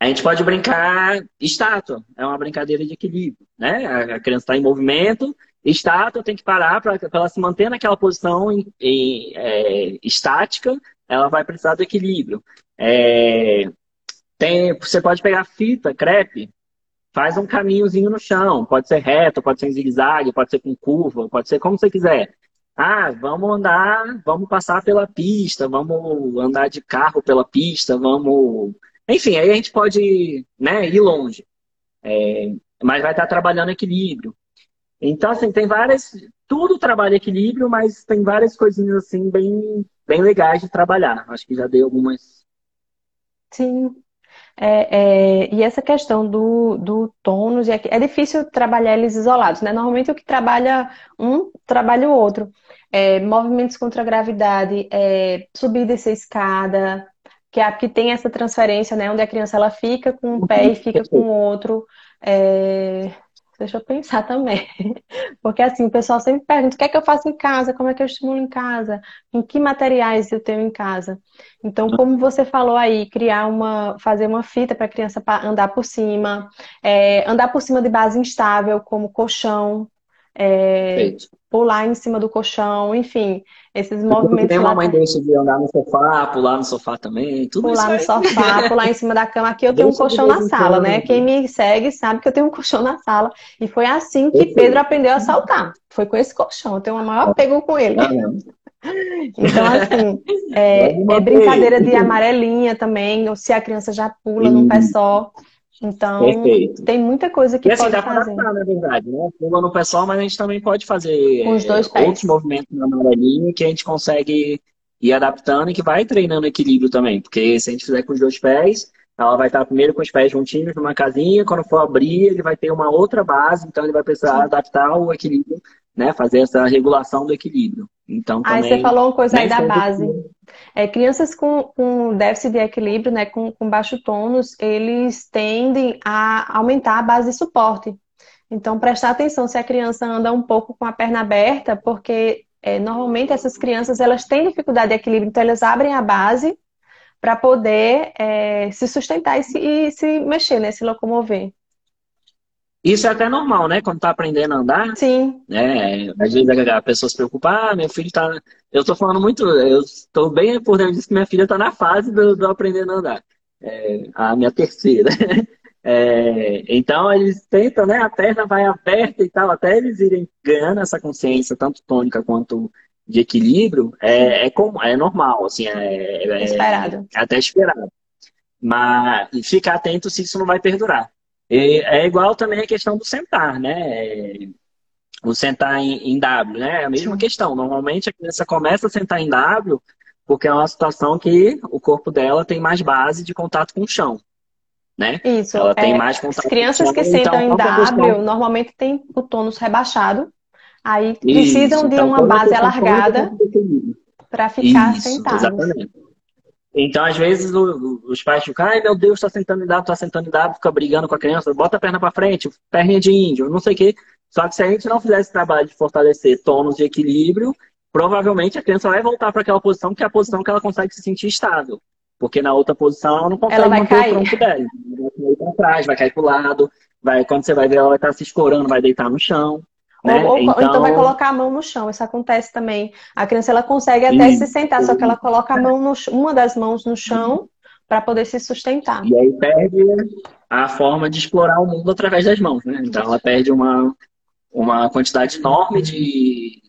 a gente pode brincar estátua. É uma brincadeira de equilíbrio, né? A criança está em movimento Estátua tem que parar para ela se manter naquela posição em, em, é, estática, ela vai precisar do equilíbrio. É, tem, você pode pegar fita, crepe, faz um caminhozinho no chão, pode ser reto, pode ser em zigue-zague, pode ser com curva, pode ser como você quiser. Ah, vamos andar, vamos passar pela pista, vamos andar de carro pela pista, vamos. Enfim, aí a gente pode né, ir longe. É, mas vai estar trabalhando equilíbrio. Então, assim, tem várias. Tudo trabalha equilíbrio, mas tem várias coisinhas assim bem, bem legais de trabalhar. Acho que já dei algumas. Sim. É, é, e essa questão do, do tônus, é, é difícil trabalhar eles isolados, né? Normalmente o que trabalha um, trabalha o outro. É, movimentos contra a gravidade, é, subir e descer escada, que, é, que tem essa transferência, né? Onde a criança ela fica com um pé e fica com o outro. É, Deixa eu pensar também. (laughs) Porque assim, o pessoal sempre pergunta: o que é que eu faço em casa? Como é que eu estimulo em casa? Em que materiais eu tenho em casa? Então, como você falou aí, criar uma, fazer uma fita para a criança andar por cima, é, andar por cima de base instável, como colchão, é, pular em cima do colchão, enfim, esses movimentos. Tem uma mãe deixa de andar no sofá, pular no sofá também, tudo pular no sofá, (laughs) pular em cima da cama. Aqui eu tenho um colchão na sala, né? Quem me segue sabe que eu tenho um colchão na sala. E foi assim que Pedro aprendeu a saltar. Foi com esse colchão. Eu tenho o maior apego com ele. (laughs) Então, assim, é, é brincadeira de amarelinha também, ou se a criança já pula num pé só. Então, Perfeito. tem muita coisa que e, assim, pode dá fazer. Pra na verdade, né? Pula no pessoal, mas a gente também pode fazer os dois é, outros movimentos na amarelinha que a gente consegue ir adaptando e que vai treinando equilíbrio também. Porque se a gente fizer com os dois pés, ela vai estar primeiro com os pés juntinhos numa casinha, quando for abrir, ele vai ter uma outra base, então ele vai precisar Sim. adaptar o equilíbrio, né? Fazer essa regulação do equilíbrio. Então, também, aí você falou uma coisa aí da base. É, crianças com, com déficit de equilíbrio, né, com, com baixo tônus, eles tendem a aumentar a base de suporte. Então, prestar atenção se a criança anda um pouco com a perna aberta, porque é, normalmente essas crianças elas têm dificuldade de equilíbrio, então elas abrem a base para poder é, se sustentar e se, e se mexer, né, se locomover. Isso é até normal, né? Quando tá aprendendo a andar. Sim. Né? Às vezes a pessoa se preocupa, ah, meu filho tá. Eu tô falando muito, eu estou bem por dentro disso que minha filha tá na fase do, do aprendendo a andar. É, a minha terceira. (laughs) É, então eles tentam, né? A perna vai aberta e tal, até eles irem ganhando essa consciência, tanto tônica quanto de equilíbrio, é, é, como, é normal, assim, é, é, esperado. é até esperado. Mas ficar atento se isso não vai perdurar. E é igual também a questão do sentar, né? O sentar em, em W, né? É a mesma Sim. questão. Normalmente a criança começa a sentar em W porque é uma situação que o corpo dela tem mais base de contato com o chão. Né? Isso. Ela tem é, mais contato As crianças com o chão, que sentam então, em W normalmente têm o tônus rebaixado. Aí precisam Isso, de então, uma base alargada para ficar Isso, sentados. Exatamente. Então, às vezes, o, os pais ficam, ai meu Deus, está sentando em dado, está sentando em dado, fica brigando com a criança, bota a perna para frente, perninha de índio, não sei o quê. Só que se a gente não fizer esse trabalho de fortalecer tônus de equilíbrio, provavelmente a criança vai voltar para aquela posição, que é a posição que ela consegue se sentir estável. Porque na outra posição ela não consegue ela vai manter cair. o tronco dela. Vai cair para trás, vai cair para o lado, vai, quando você vai ver, ela vai estar se escorando, vai deitar no chão. Né? Ou, então... então... vai colocar a mão no chão, isso acontece também. A criança ela consegue até se sentar, só que ela coloca a mão no, uma das mãos no chão para poder se sustentar. E aí perde a forma de explorar o mundo através das mãos, né? Então ela perde uma, uma quantidade enorme de,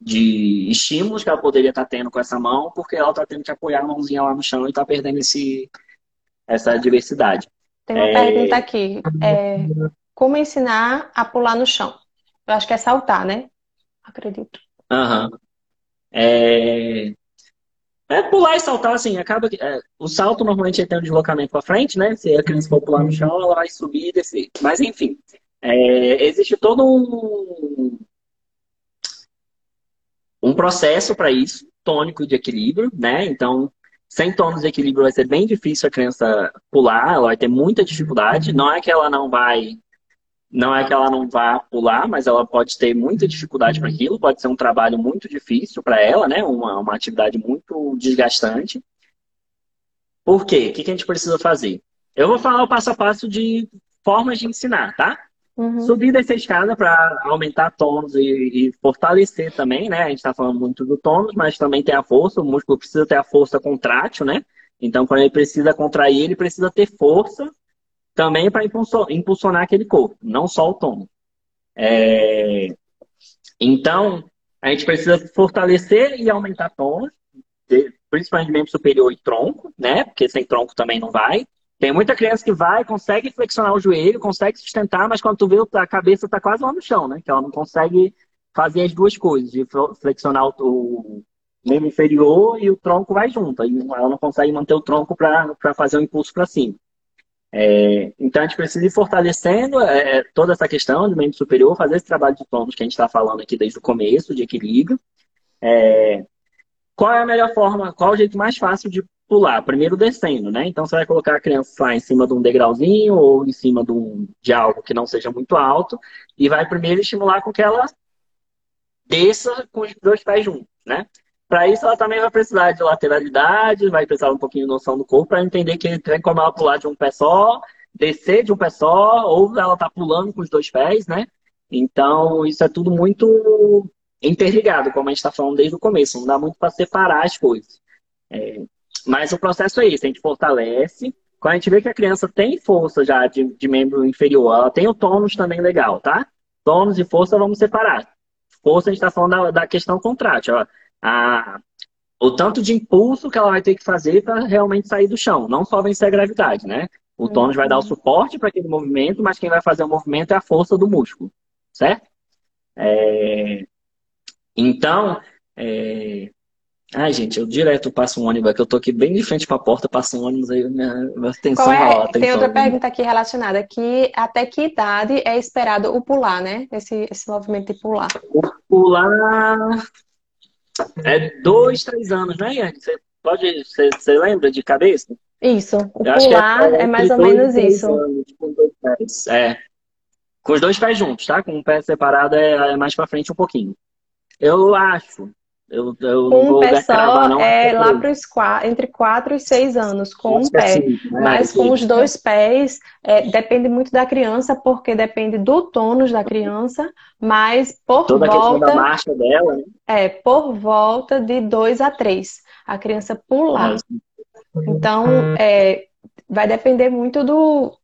de estímulos que ela poderia estar tendo com essa mão, porque ela está tendo que apoiar a mãozinha lá no chão e está perdendo esse, essa diversidade. Tem uma é... pergunta aqui. É, como ensinar a pular no chão? Eu acho que é saltar, né? Acredito. Aham. Uhum. É... é... pular e saltar, assim, acaba que. É, o salto normalmente tem um deslocamento para frente, né? Se a criança for pular no chão, ela vai subir e descer. Mas enfim. É... existe todo um, um processo para isso, tônico de equilíbrio, né? Então, sem tônus de equilíbrio vai ser bem difícil a criança pular, ela vai ter muita dificuldade. Não é que ela não vai não é que ela não vá pular, mas ela pode ter muita dificuldade para aquilo, pode ser um trabalho muito difícil para ela, né? Uma, uma atividade muito desgastante. Por quê? O que, que a gente precisa fazer? Eu vou falar o passo a passo de formas de ensinar, tá? Uhum. Subir dessa escada para aumentar tônus e, e, fortalecer também, né? A gente está falando muito do tônus, mas também tem a força. O músculo precisa ter a força contrátil, né? Então, quando ele precisa contrair, ele precisa ter força também para impulsionar aquele corpo, não só o tônus. É... Então, a gente precisa fortalecer e aumentar tônus, principalmente membro superior e tronco, né? Porque sem tronco também não vai. Tem muita criança que vai, consegue flexionar o joelho, consegue sustentar, mas quando tu vê a cabeça está quase lá no chão, né? Que ela não consegue fazer as duas coisas, de flexionar o membro inferior e o tronco vai junto. Aí ela não consegue manter o tronco para fazer o um impulso para cima. É, então a gente precisa ir fortalecendo é, toda essa questão do membro superior, fazer esse trabalho de tônus que a gente está falando aqui desde o começo, de equilíbrio. É, qual é a melhor forma, qual é o jeito mais fácil de pular? Primeiro descendo, né? Então você vai colocar a criança lá em cima de um degrauzinho ou em cima de, um, de algo que não seja muito alto e vai primeiro estimular com que ela desça com os dois pés juntos, né? Para isso, ela também vai precisar de lateralidade, vai precisar um pouquinho de noção do corpo para entender que tem como ela pular de um pé só, descer de um pé só, ou ela tá pulando com os dois pés, né? Então, isso é tudo muito interligado, como a gente está falando desde o começo. Não dá muito para separar as coisas. É, mas o processo é isso, a gente fortalece. Quando a gente vê que a criança tem força já de, de membro inferior, ela tem o tônus também legal, tá? Tônus e força vamos separar. Força a gente está falando da, da questão contrátil. Ó a, o tanto de impulso que ela vai ter que fazer para realmente sair do chão. Não só vencer a gravidade, né? O uhum. tônus vai dar o suporte para aquele movimento, mas quem vai fazer o movimento é a força do músculo, certo? É... Então, é... Ai, gente, eu direto passo um ônibus aqui. Eu tô aqui bem de frente para a porta, passa um ônibus aí, minha, minha atenção Qual é? Lá, tem outra pergunta aqui relacionada, que até que idade é esperado o pular, né? Esse, esse movimento de pular. O pular é dois, três anos, né? Você pode. Você, você lembra de cabeça? Isso. O Eu pular é, é, mais ou menos isso. Anos, com dois pés. É. Com os dois pés juntos, tá? Com um pé separado é, é mais pra frente um pouquinho. Eu acho. Eu, eu com um pé só não, é lá para os entre 4 e 6 anos, com um pé. Assim, né? Mas com os dois pés, é, depende muito da criança, porque depende do tônus da criança, mas por Toda volta. Da marcha dela, né? É, por volta de 2 a 3. A criança pular. Então, é, vai depender muito do,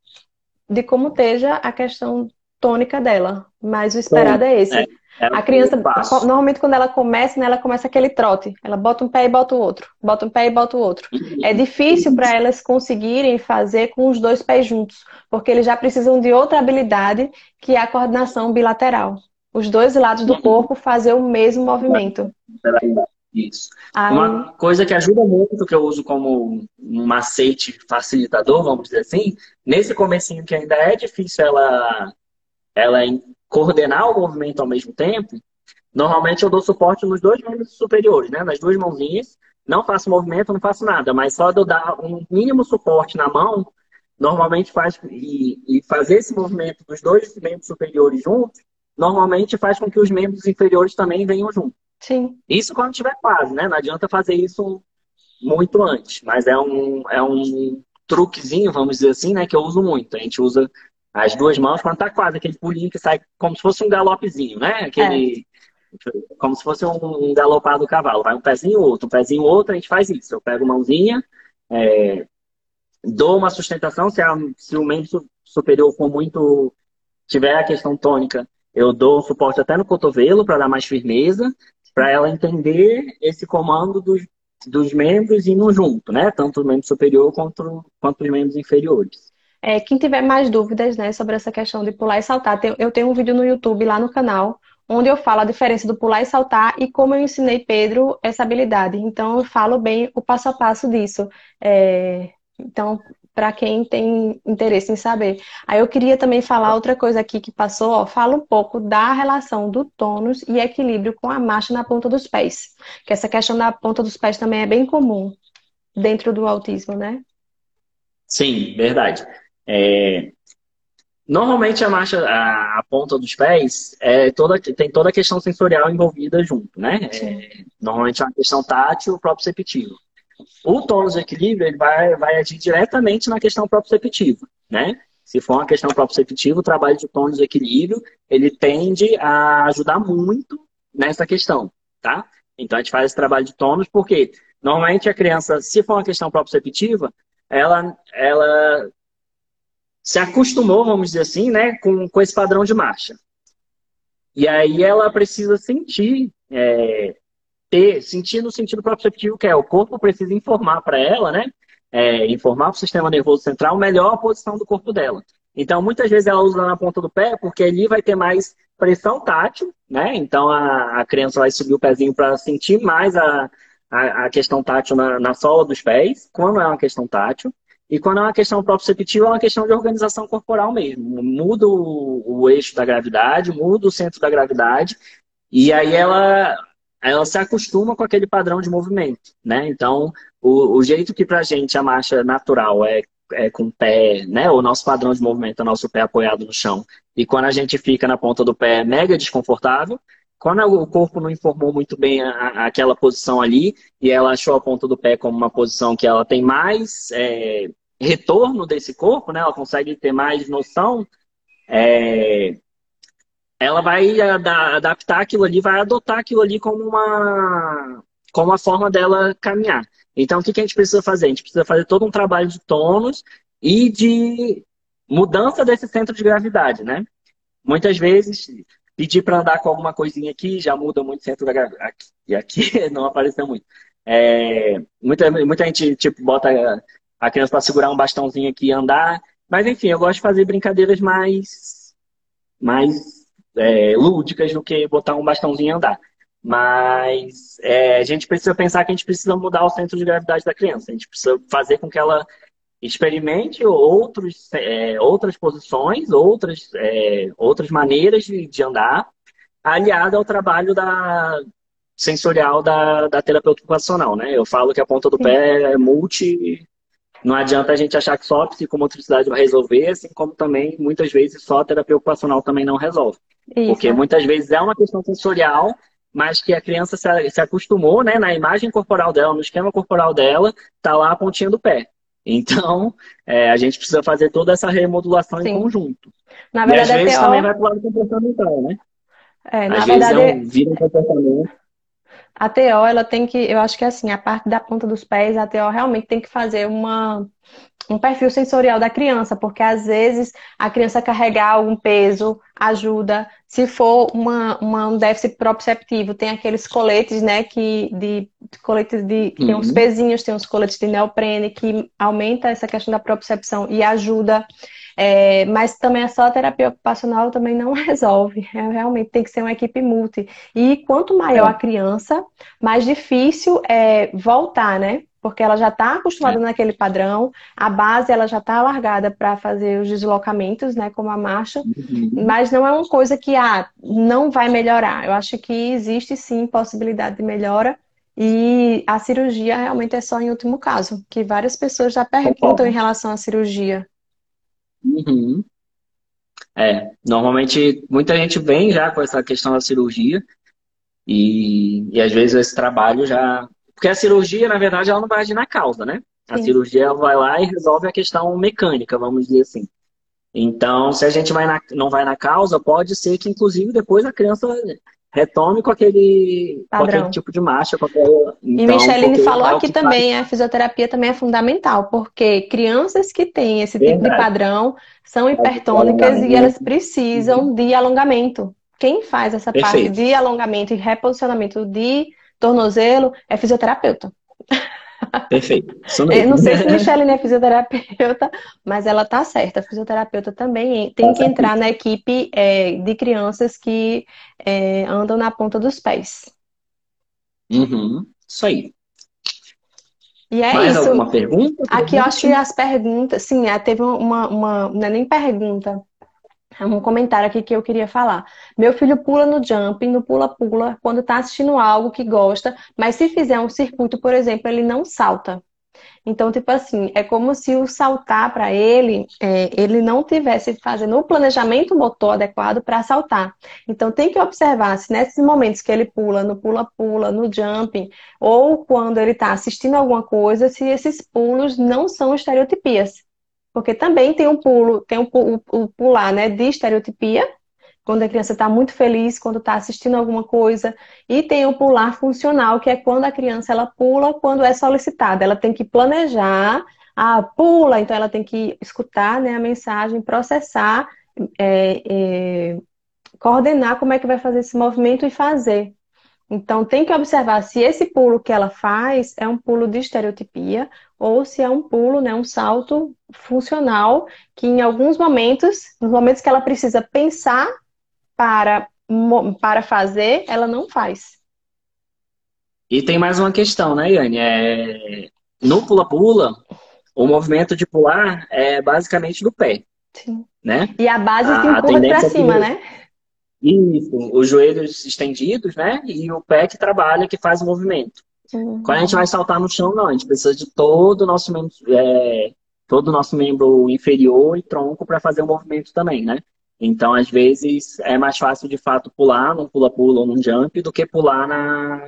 de como esteja a questão tônica dela. Mas o esperado é esse. É. Era a criança, normalmente quando ela começa, né, ela começa aquele trote. Ela bota um pé e bota o outro. Bota um pé e bota o outro. É difícil para elas conseguirem fazer com os dois pés juntos, porque eles já precisam de outra habilidade, que é a coordenação bilateral. Os dois lados do corpo fazer o mesmo movimento. Isso. Aí... Uma coisa que ajuda muito, que eu uso como um macete facilitador, vamos dizer assim, nesse comecinho que ainda é difícil ela, ela coordenar o movimento ao mesmo tempo, normalmente eu dou suporte nos dois membros superiores, né? Nas duas mãozinhas. Não faço movimento, não faço nada, mas só de eu dar um mínimo suporte na mão, normalmente faz e, e fazer esse movimento dos dois membros superiores juntos, normalmente faz com que os membros inferiores também venham juntos. Sim. Isso quando tiver quase, né? Não adianta fazer isso muito antes, mas é um, é um truquezinho, vamos dizer assim, né? Que eu uso muito. A gente usa as duas mãos quando tá quase, aquele pulinho que sai como se fosse um galopezinho, né? Aquele. É. Como se fosse um, um galopar do cavalo. Vai um pezinho, outro, um pezinho, outro, a gente faz isso. Eu pego mãozinha, é, dou uma sustentação, se, a, se o membro superior for muito. tiver a questão tônica, eu dou suporte até no cotovelo para dar mais firmeza, para ela entender esse comando dos, dos membros indo junto, né? Tanto o membro superior quanto, quanto os membros inferiores. É, quem tiver mais dúvidas né, sobre essa questão de pular e saltar, eu tenho um vídeo no YouTube lá no canal, onde eu falo a diferença do pular e saltar e como eu ensinei Pedro essa habilidade. Então, eu falo bem o passo a passo disso. É, então, para quem tem interesse em saber. Aí eu queria também falar outra coisa aqui que passou, ó, fala um pouco da relação do tônus e equilíbrio com a marcha na ponta dos pés. Que essa questão da ponta dos pés também é bem comum dentro do autismo, né? Sim, verdade. É, normalmente a marcha, a, a, ponta dos pés, é toda, tem toda a questão sensorial envolvida junto, né? É, normalmente é uma questão tátil proprioceptiva. O tônus de equilíbrio ele vai, vai agir diretamente na questão proprioceptiva, né? Se for uma questão proprioceptiva, o trabalho de tônus de equilíbrio, ele tende a ajudar muito nessa questão, tá? Então a gente faz esse trabalho de tônus porque normalmente a criança, se for uma questão proprioceptiva, ela, ela se acostumou, vamos dizer assim, né, com, com esse padrão de marcha. E aí ela precisa sentir, é, ter, sentir no sentido proprioceptivo, que é o corpo precisa informar para ela, né, é, informar para o sistema nervoso central melhor a posição do corpo dela. Então, muitas vezes ela usa na ponta do pé, porque ali vai ter mais pressão tátil, né? Então, a, a criança vai subir o pezinho para sentir mais a, a, a questão tátil na, na sola dos pés, quando é uma questão tátil. E quando é uma questão proprioceptiva, é uma questão de organização corporal mesmo. Muda o, eixo da gravidade, muda o centro da gravidade, e aí ela, ela se acostuma com aquele padrão de movimento, né? Então, o, o jeito que pra gente a marcha natural é, é com o pé, né? O nosso padrão de movimento é o nosso pé apoiado no chão. E quando a gente fica na ponta do pé é mega desconfortável, quando o corpo não informou muito bem a, a, aquela posição ali, e ela achou a ponta do pé como uma posição que ela tem mais é, retorno desse corpo, né? Ela consegue ter mais noção. É, ela vai adaptar aquilo ali, vai adotar aquilo ali como uma, como uma forma dela caminhar. Então, o que a gente precisa fazer? A gente precisa fazer todo um trabalho de tônus e de mudança desse centro de gravidade, né? Muitas vezes, pedir para andar com alguma coisinha aqui já muda muito o centro da gravidade. E aqui (laughs) não apareceu muito. É, muita, muita gente tipo, bota a criança para segurar um bastãozinho aqui e andar. Mas enfim, eu gosto de fazer brincadeiras mais, mais é, lúdicas do que botar um bastãozinho e andar. Mas é, a gente precisa pensar que a gente precisa mudar o centro de gravidade da criança. A gente precisa fazer com que ela experimente outros, é, outras posições, outras, é, outras maneiras de, de, andar, aliada ao trabalho da, sensorial da, da terapeuta ocupacional, né? Eu falo que a ponta do Sim. pé é multi... Não adianta a gente achar que só a psicomotricidade vai resolver, assim como também, muitas vezes, só a terapia ocupacional também não resolve. Isso. Porque muitas vezes é uma questão sensorial, mas que a criança se, acostumou, né, na imagem corporal dela, no esquema corporal dela, tá lá a pontinha do pé. Então, é, a gente precisa fazer toda essa remodulação Sim. em conjunto. Na verdade, e às vezes também vai para o lado comportamental, né? É, na às verdade, vezes é um, vira um comportamento. A TO, ela tem que, eu acho que é assim, a parte da ponta dos pés, a TO realmente tem que fazer uma, um perfil sensorial da criança, porque às vezes a criança carregar algum peso ajuda. Se for uma, uma um déficit proprioceptivo, tem aqueles coletes, né, que de coletes de que uhum. tem uns uhum. pezinhos, tem uns coletes de neoprene que aumenta essa questão da propriocepção e ajuda. É, mas também a só terapia ocupacional também não (laughs) resolve. É, realmente tem que ser uma equipe multi. E quanto maior é. a criança, mais difícil é voltar, né? porque ela já está acostumada é. naquele padrão, a base ela já está largada para fazer os deslocamentos, né, como a marcha, uhum. mas não é uma coisa que ah, não vai melhorar. Eu acho que existe sim possibilidade de melhora e a cirurgia realmente é só em último caso, que várias pessoas já perguntam em relação à cirurgia. Uhum. É, normalmente muita gente vem já com essa questão da cirurgia e, e às vezes esse trabalho já porque a cirurgia, na verdade, ela não vai agir na causa, né? A Sim. cirurgia ela vai lá e resolve a questão mecânica, vamos dizer assim. Então, se a gente vai na, não vai na causa, pode ser que, inclusive, depois a criança retome com aquele, com aquele tipo de marcha. Qualquer... Então, e Micheline falou é aqui também, faz. a fisioterapia também é fundamental, porque crianças que têm esse Verdade. tipo de padrão são hipertônicas e elas precisam de alongamento. Quem faz essa Perfeito. parte de alongamento e reposicionamento de tornozelo, é fisioterapeuta. Perfeito. Eu não sei se (laughs) Michelle é fisioterapeuta, mas ela tá certa. A fisioterapeuta também tem tá que entrar na equipe é, de crianças que é, andam na ponta dos pés. Uhum. Isso aí. E é Mais isso. alguma pergunta? Aqui eu acho que as perguntas, sim, é, teve uma, uma, não é nem pergunta, é um comentário aqui que eu queria falar. Meu filho pula no jumping, no pula-pula, quando está assistindo algo que gosta, mas se fizer um circuito, por exemplo, ele não salta. Então, tipo assim, é como se o saltar para ele, é, ele não tivesse fazendo o planejamento motor adequado para saltar. Então, tem que observar se nesses momentos que ele pula, no pula-pula, no jumping, ou quando ele está assistindo alguma coisa, se esses pulos não são estereotipias. Porque também tem um pulo, tem um, o, pular né, de estereotipia, quando a criança está muito feliz, quando está assistindo alguma coisa, e tem o pular funcional, que é quando a criança ela pula quando é solicitada. Ela tem que planejar, ah, pula, então ela tem que escutar né, a mensagem, processar, é, é, coordenar como é que vai fazer esse movimento e fazer. Então, tem que observar se esse pulo que ela faz é um pulo de estereotipia ou se é um pulo, né, um salto funcional que em alguns momentos, nos momentos que ela precisa pensar para, para fazer, ela não faz. E tem mais uma questão, né, Yane? É... No pula-pula, o movimento de pular é basicamente do pé. Sim. Né? E a base que empurra para cima, né? Isso, os joelhos estendidos, né? E o pé que trabalha, que faz o movimento. Uhum. Quando a gente vai saltar no chão, não. A gente precisa de todo o nosso, é, todo o nosso membro inferior e tronco para fazer o movimento também, né? Então, às vezes, é mais fácil, de fato, pular num pula-pula ou num jump do que pular na,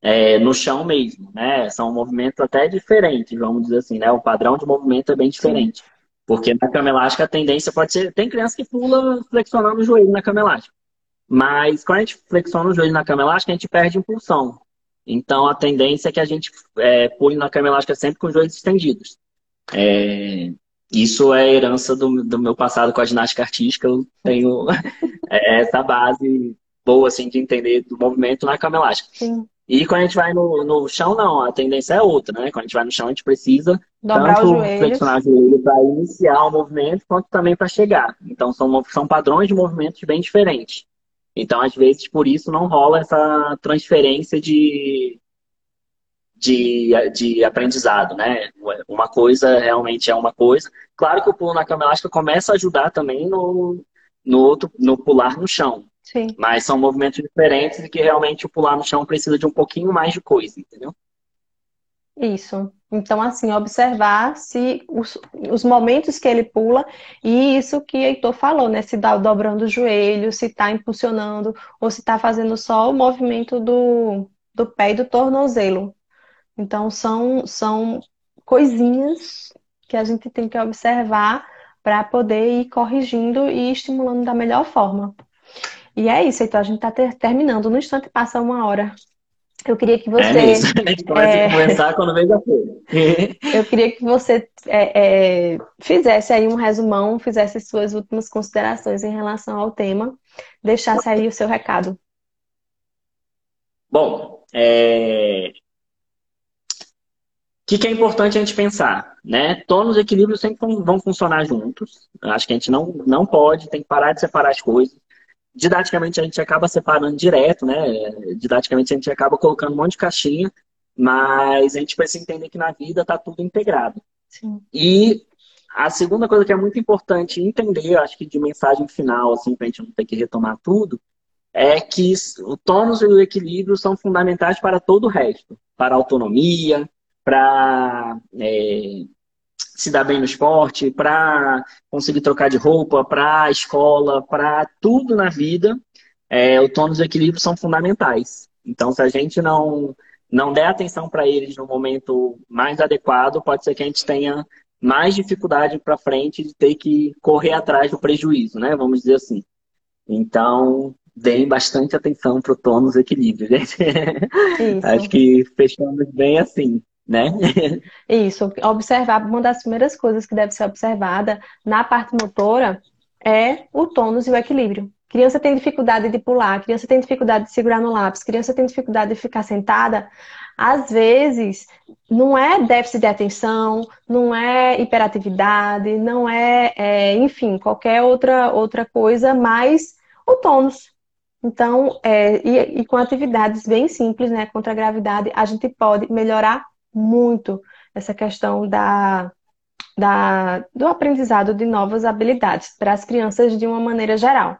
é, no chão mesmo, né? São movimentos até diferentes, vamos dizer assim, né? O padrão de movimento é bem diferente. Porque na cama elástica a tendência pode ser. Tem criança que pula flexionando o joelho na cama elástica. Mas quando a gente flexiona o joelho na cama elástica, a gente perde impulsão. Então a tendência é que a gente é, pule na cama elástica sempre com os joelhos estendidos. É, isso é herança do, do, meu passado com a ginástica artística. Eu tenho (laughs) essa base boa assim, de entender do movimento na cama elástica. Sim. E quando a gente vai no, no chão, não, a tendência é outra, né? Quando a gente vai no chão, a gente precisa Dobrar tanto flexionar o joelho para iniciar o movimento, quanto também para chegar. Então, são, são padrões de movimentos bem diferentes. Então, às vezes, por isso não rola essa transferência de, de, de aprendizado, né? Uma coisa realmente é uma coisa. Claro que o pulo na cama elástica começa a ajudar também no, no, outro, no pular no chão. Sim. Mas são movimentos diferentes e que realmente o pular no chão precisa de um pouquinho mais de coisa, entendeu? Isso. Então, assim, observar se os, os momentos que ele pula e isso que Heitor falou, né? Se dá dobrando o joelho, se está impulsionando ou se está fazendo só o movimento do, do pé e do tornozelo. Então, são, são coisinhas que a gente tem que observar para poder ir corrigindo e estimulando da melhor forma. E é isso, então a gente está ter, terminando. No instante passa uma hora. Eu queria que você. É isso. A gente pode é... começar quando vem da (laughs) Eu queria que você é, é, fizesse aí um resumão, fizesse suas últimas considerações em relação ao tema, deixasse aí o seu recado. Bom, é... o que, que é importante a gente pensar? Né? Tônus e equilíbrio sempre vão funcionar juntos. Acho que a gente não, não pode, tem que parar de separar as coisas didaticamente a gente acaba separando direto, né? Didaticamente a gente acaba colocando um monte de caixinha, mas a gente precisa entender que na vida está tudo integrado. Sim. E a segunda coisa que é muito importante entender, acho que de mensagem final, assim, para a gente não ter que retomar tudo, é que o tônus e o equilíbrio são fundamentais para todo o resto, para a autonomia, para é, se dar bem no esporte, para conseguir trocar de roupa, para a escola, para tudo na vida, é, o tônus e o equilíbrio são fundamentais. Então, se a gente não, não der atenção para eles no momento mais adequado, pode ser que a gente tenha mais dificuldade para frente de ter que correr atrás do prejuízo, né? Vamos dizer assim. Então, deem bastante atenção para o tônus e equilíbrio, gente. (laughs) Acho que fechamos bem assim né? Isso, observar, uma das primeiras coisas que deve ser observada na parte motora é o tônus e o equilíbrio. Criança tem dificuldade de pular, criança tem dificuldade de segurar no lápis, criança tem dificuldade de ficar sentada. Às vezes, não é déficit de atenção, não é hiperatividade, não é, é enfim, qualquer outra, outra coisa, mas o tônus. Então, é, e, e com atividades bem simples, né, contra a gravidade, a gente pode melhorar muito essa questão da, da, do aprendizado de novas habilidades para as crianças de uma maneira geral.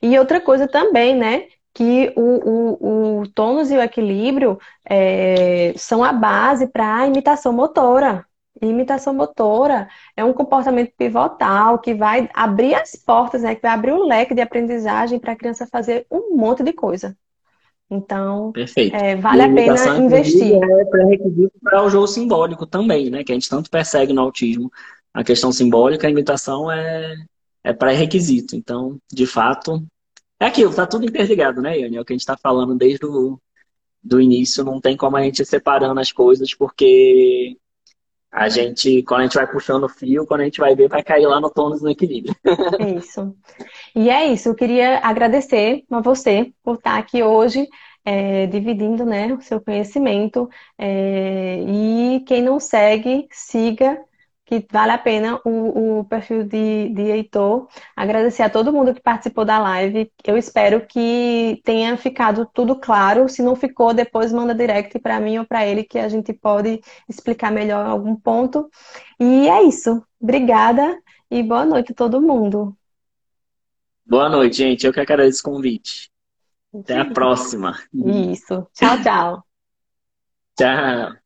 E outra coisa também, né? Que o, o, o tônus e o equilíbrio é, são a base para a imitação motora. E imitação motora é um comportamento pivotal que vai abrir as portas, né, que vai abrir o leque de aprendizagem para a criança fazer um monte de coisa. Então, é, vale a, pena investir. É pré-requisito para o jogo simbólico também, né? Que a gente tanto persegue no autismo. A questão simbólica, a imitação é, é pré-requisito. Então, de fato, é aquilo, está tudo interligado, né, Yane? É o que a gente está falando desde o do início. Não tem como a gente ir separando as coisas, porque a gente, quando a gente vai puxando o fio, quando a gente vai ver, vai cair lá no tônus no equilíbrio. Isso. E é isso, eu queria agradecer a você por estar aqui hoje é, dividindo né, o seu conhecimento. É, e quem não segue, siga que vale a pena o, o perfil de, de Heitor. Agradecer a todo mundo que participou da live. Eu espero que tenha ficado tudo claro. Se não ficou, depois manda direct para mim ou para ele que a gente pode explicar melhor algum ponto. E é isso. Obrigada e boa noite a todo mundo. Boa noite, gente. Eu que agradeço o convite. Até a próxima. Isso. Tchau, tchau. tchau.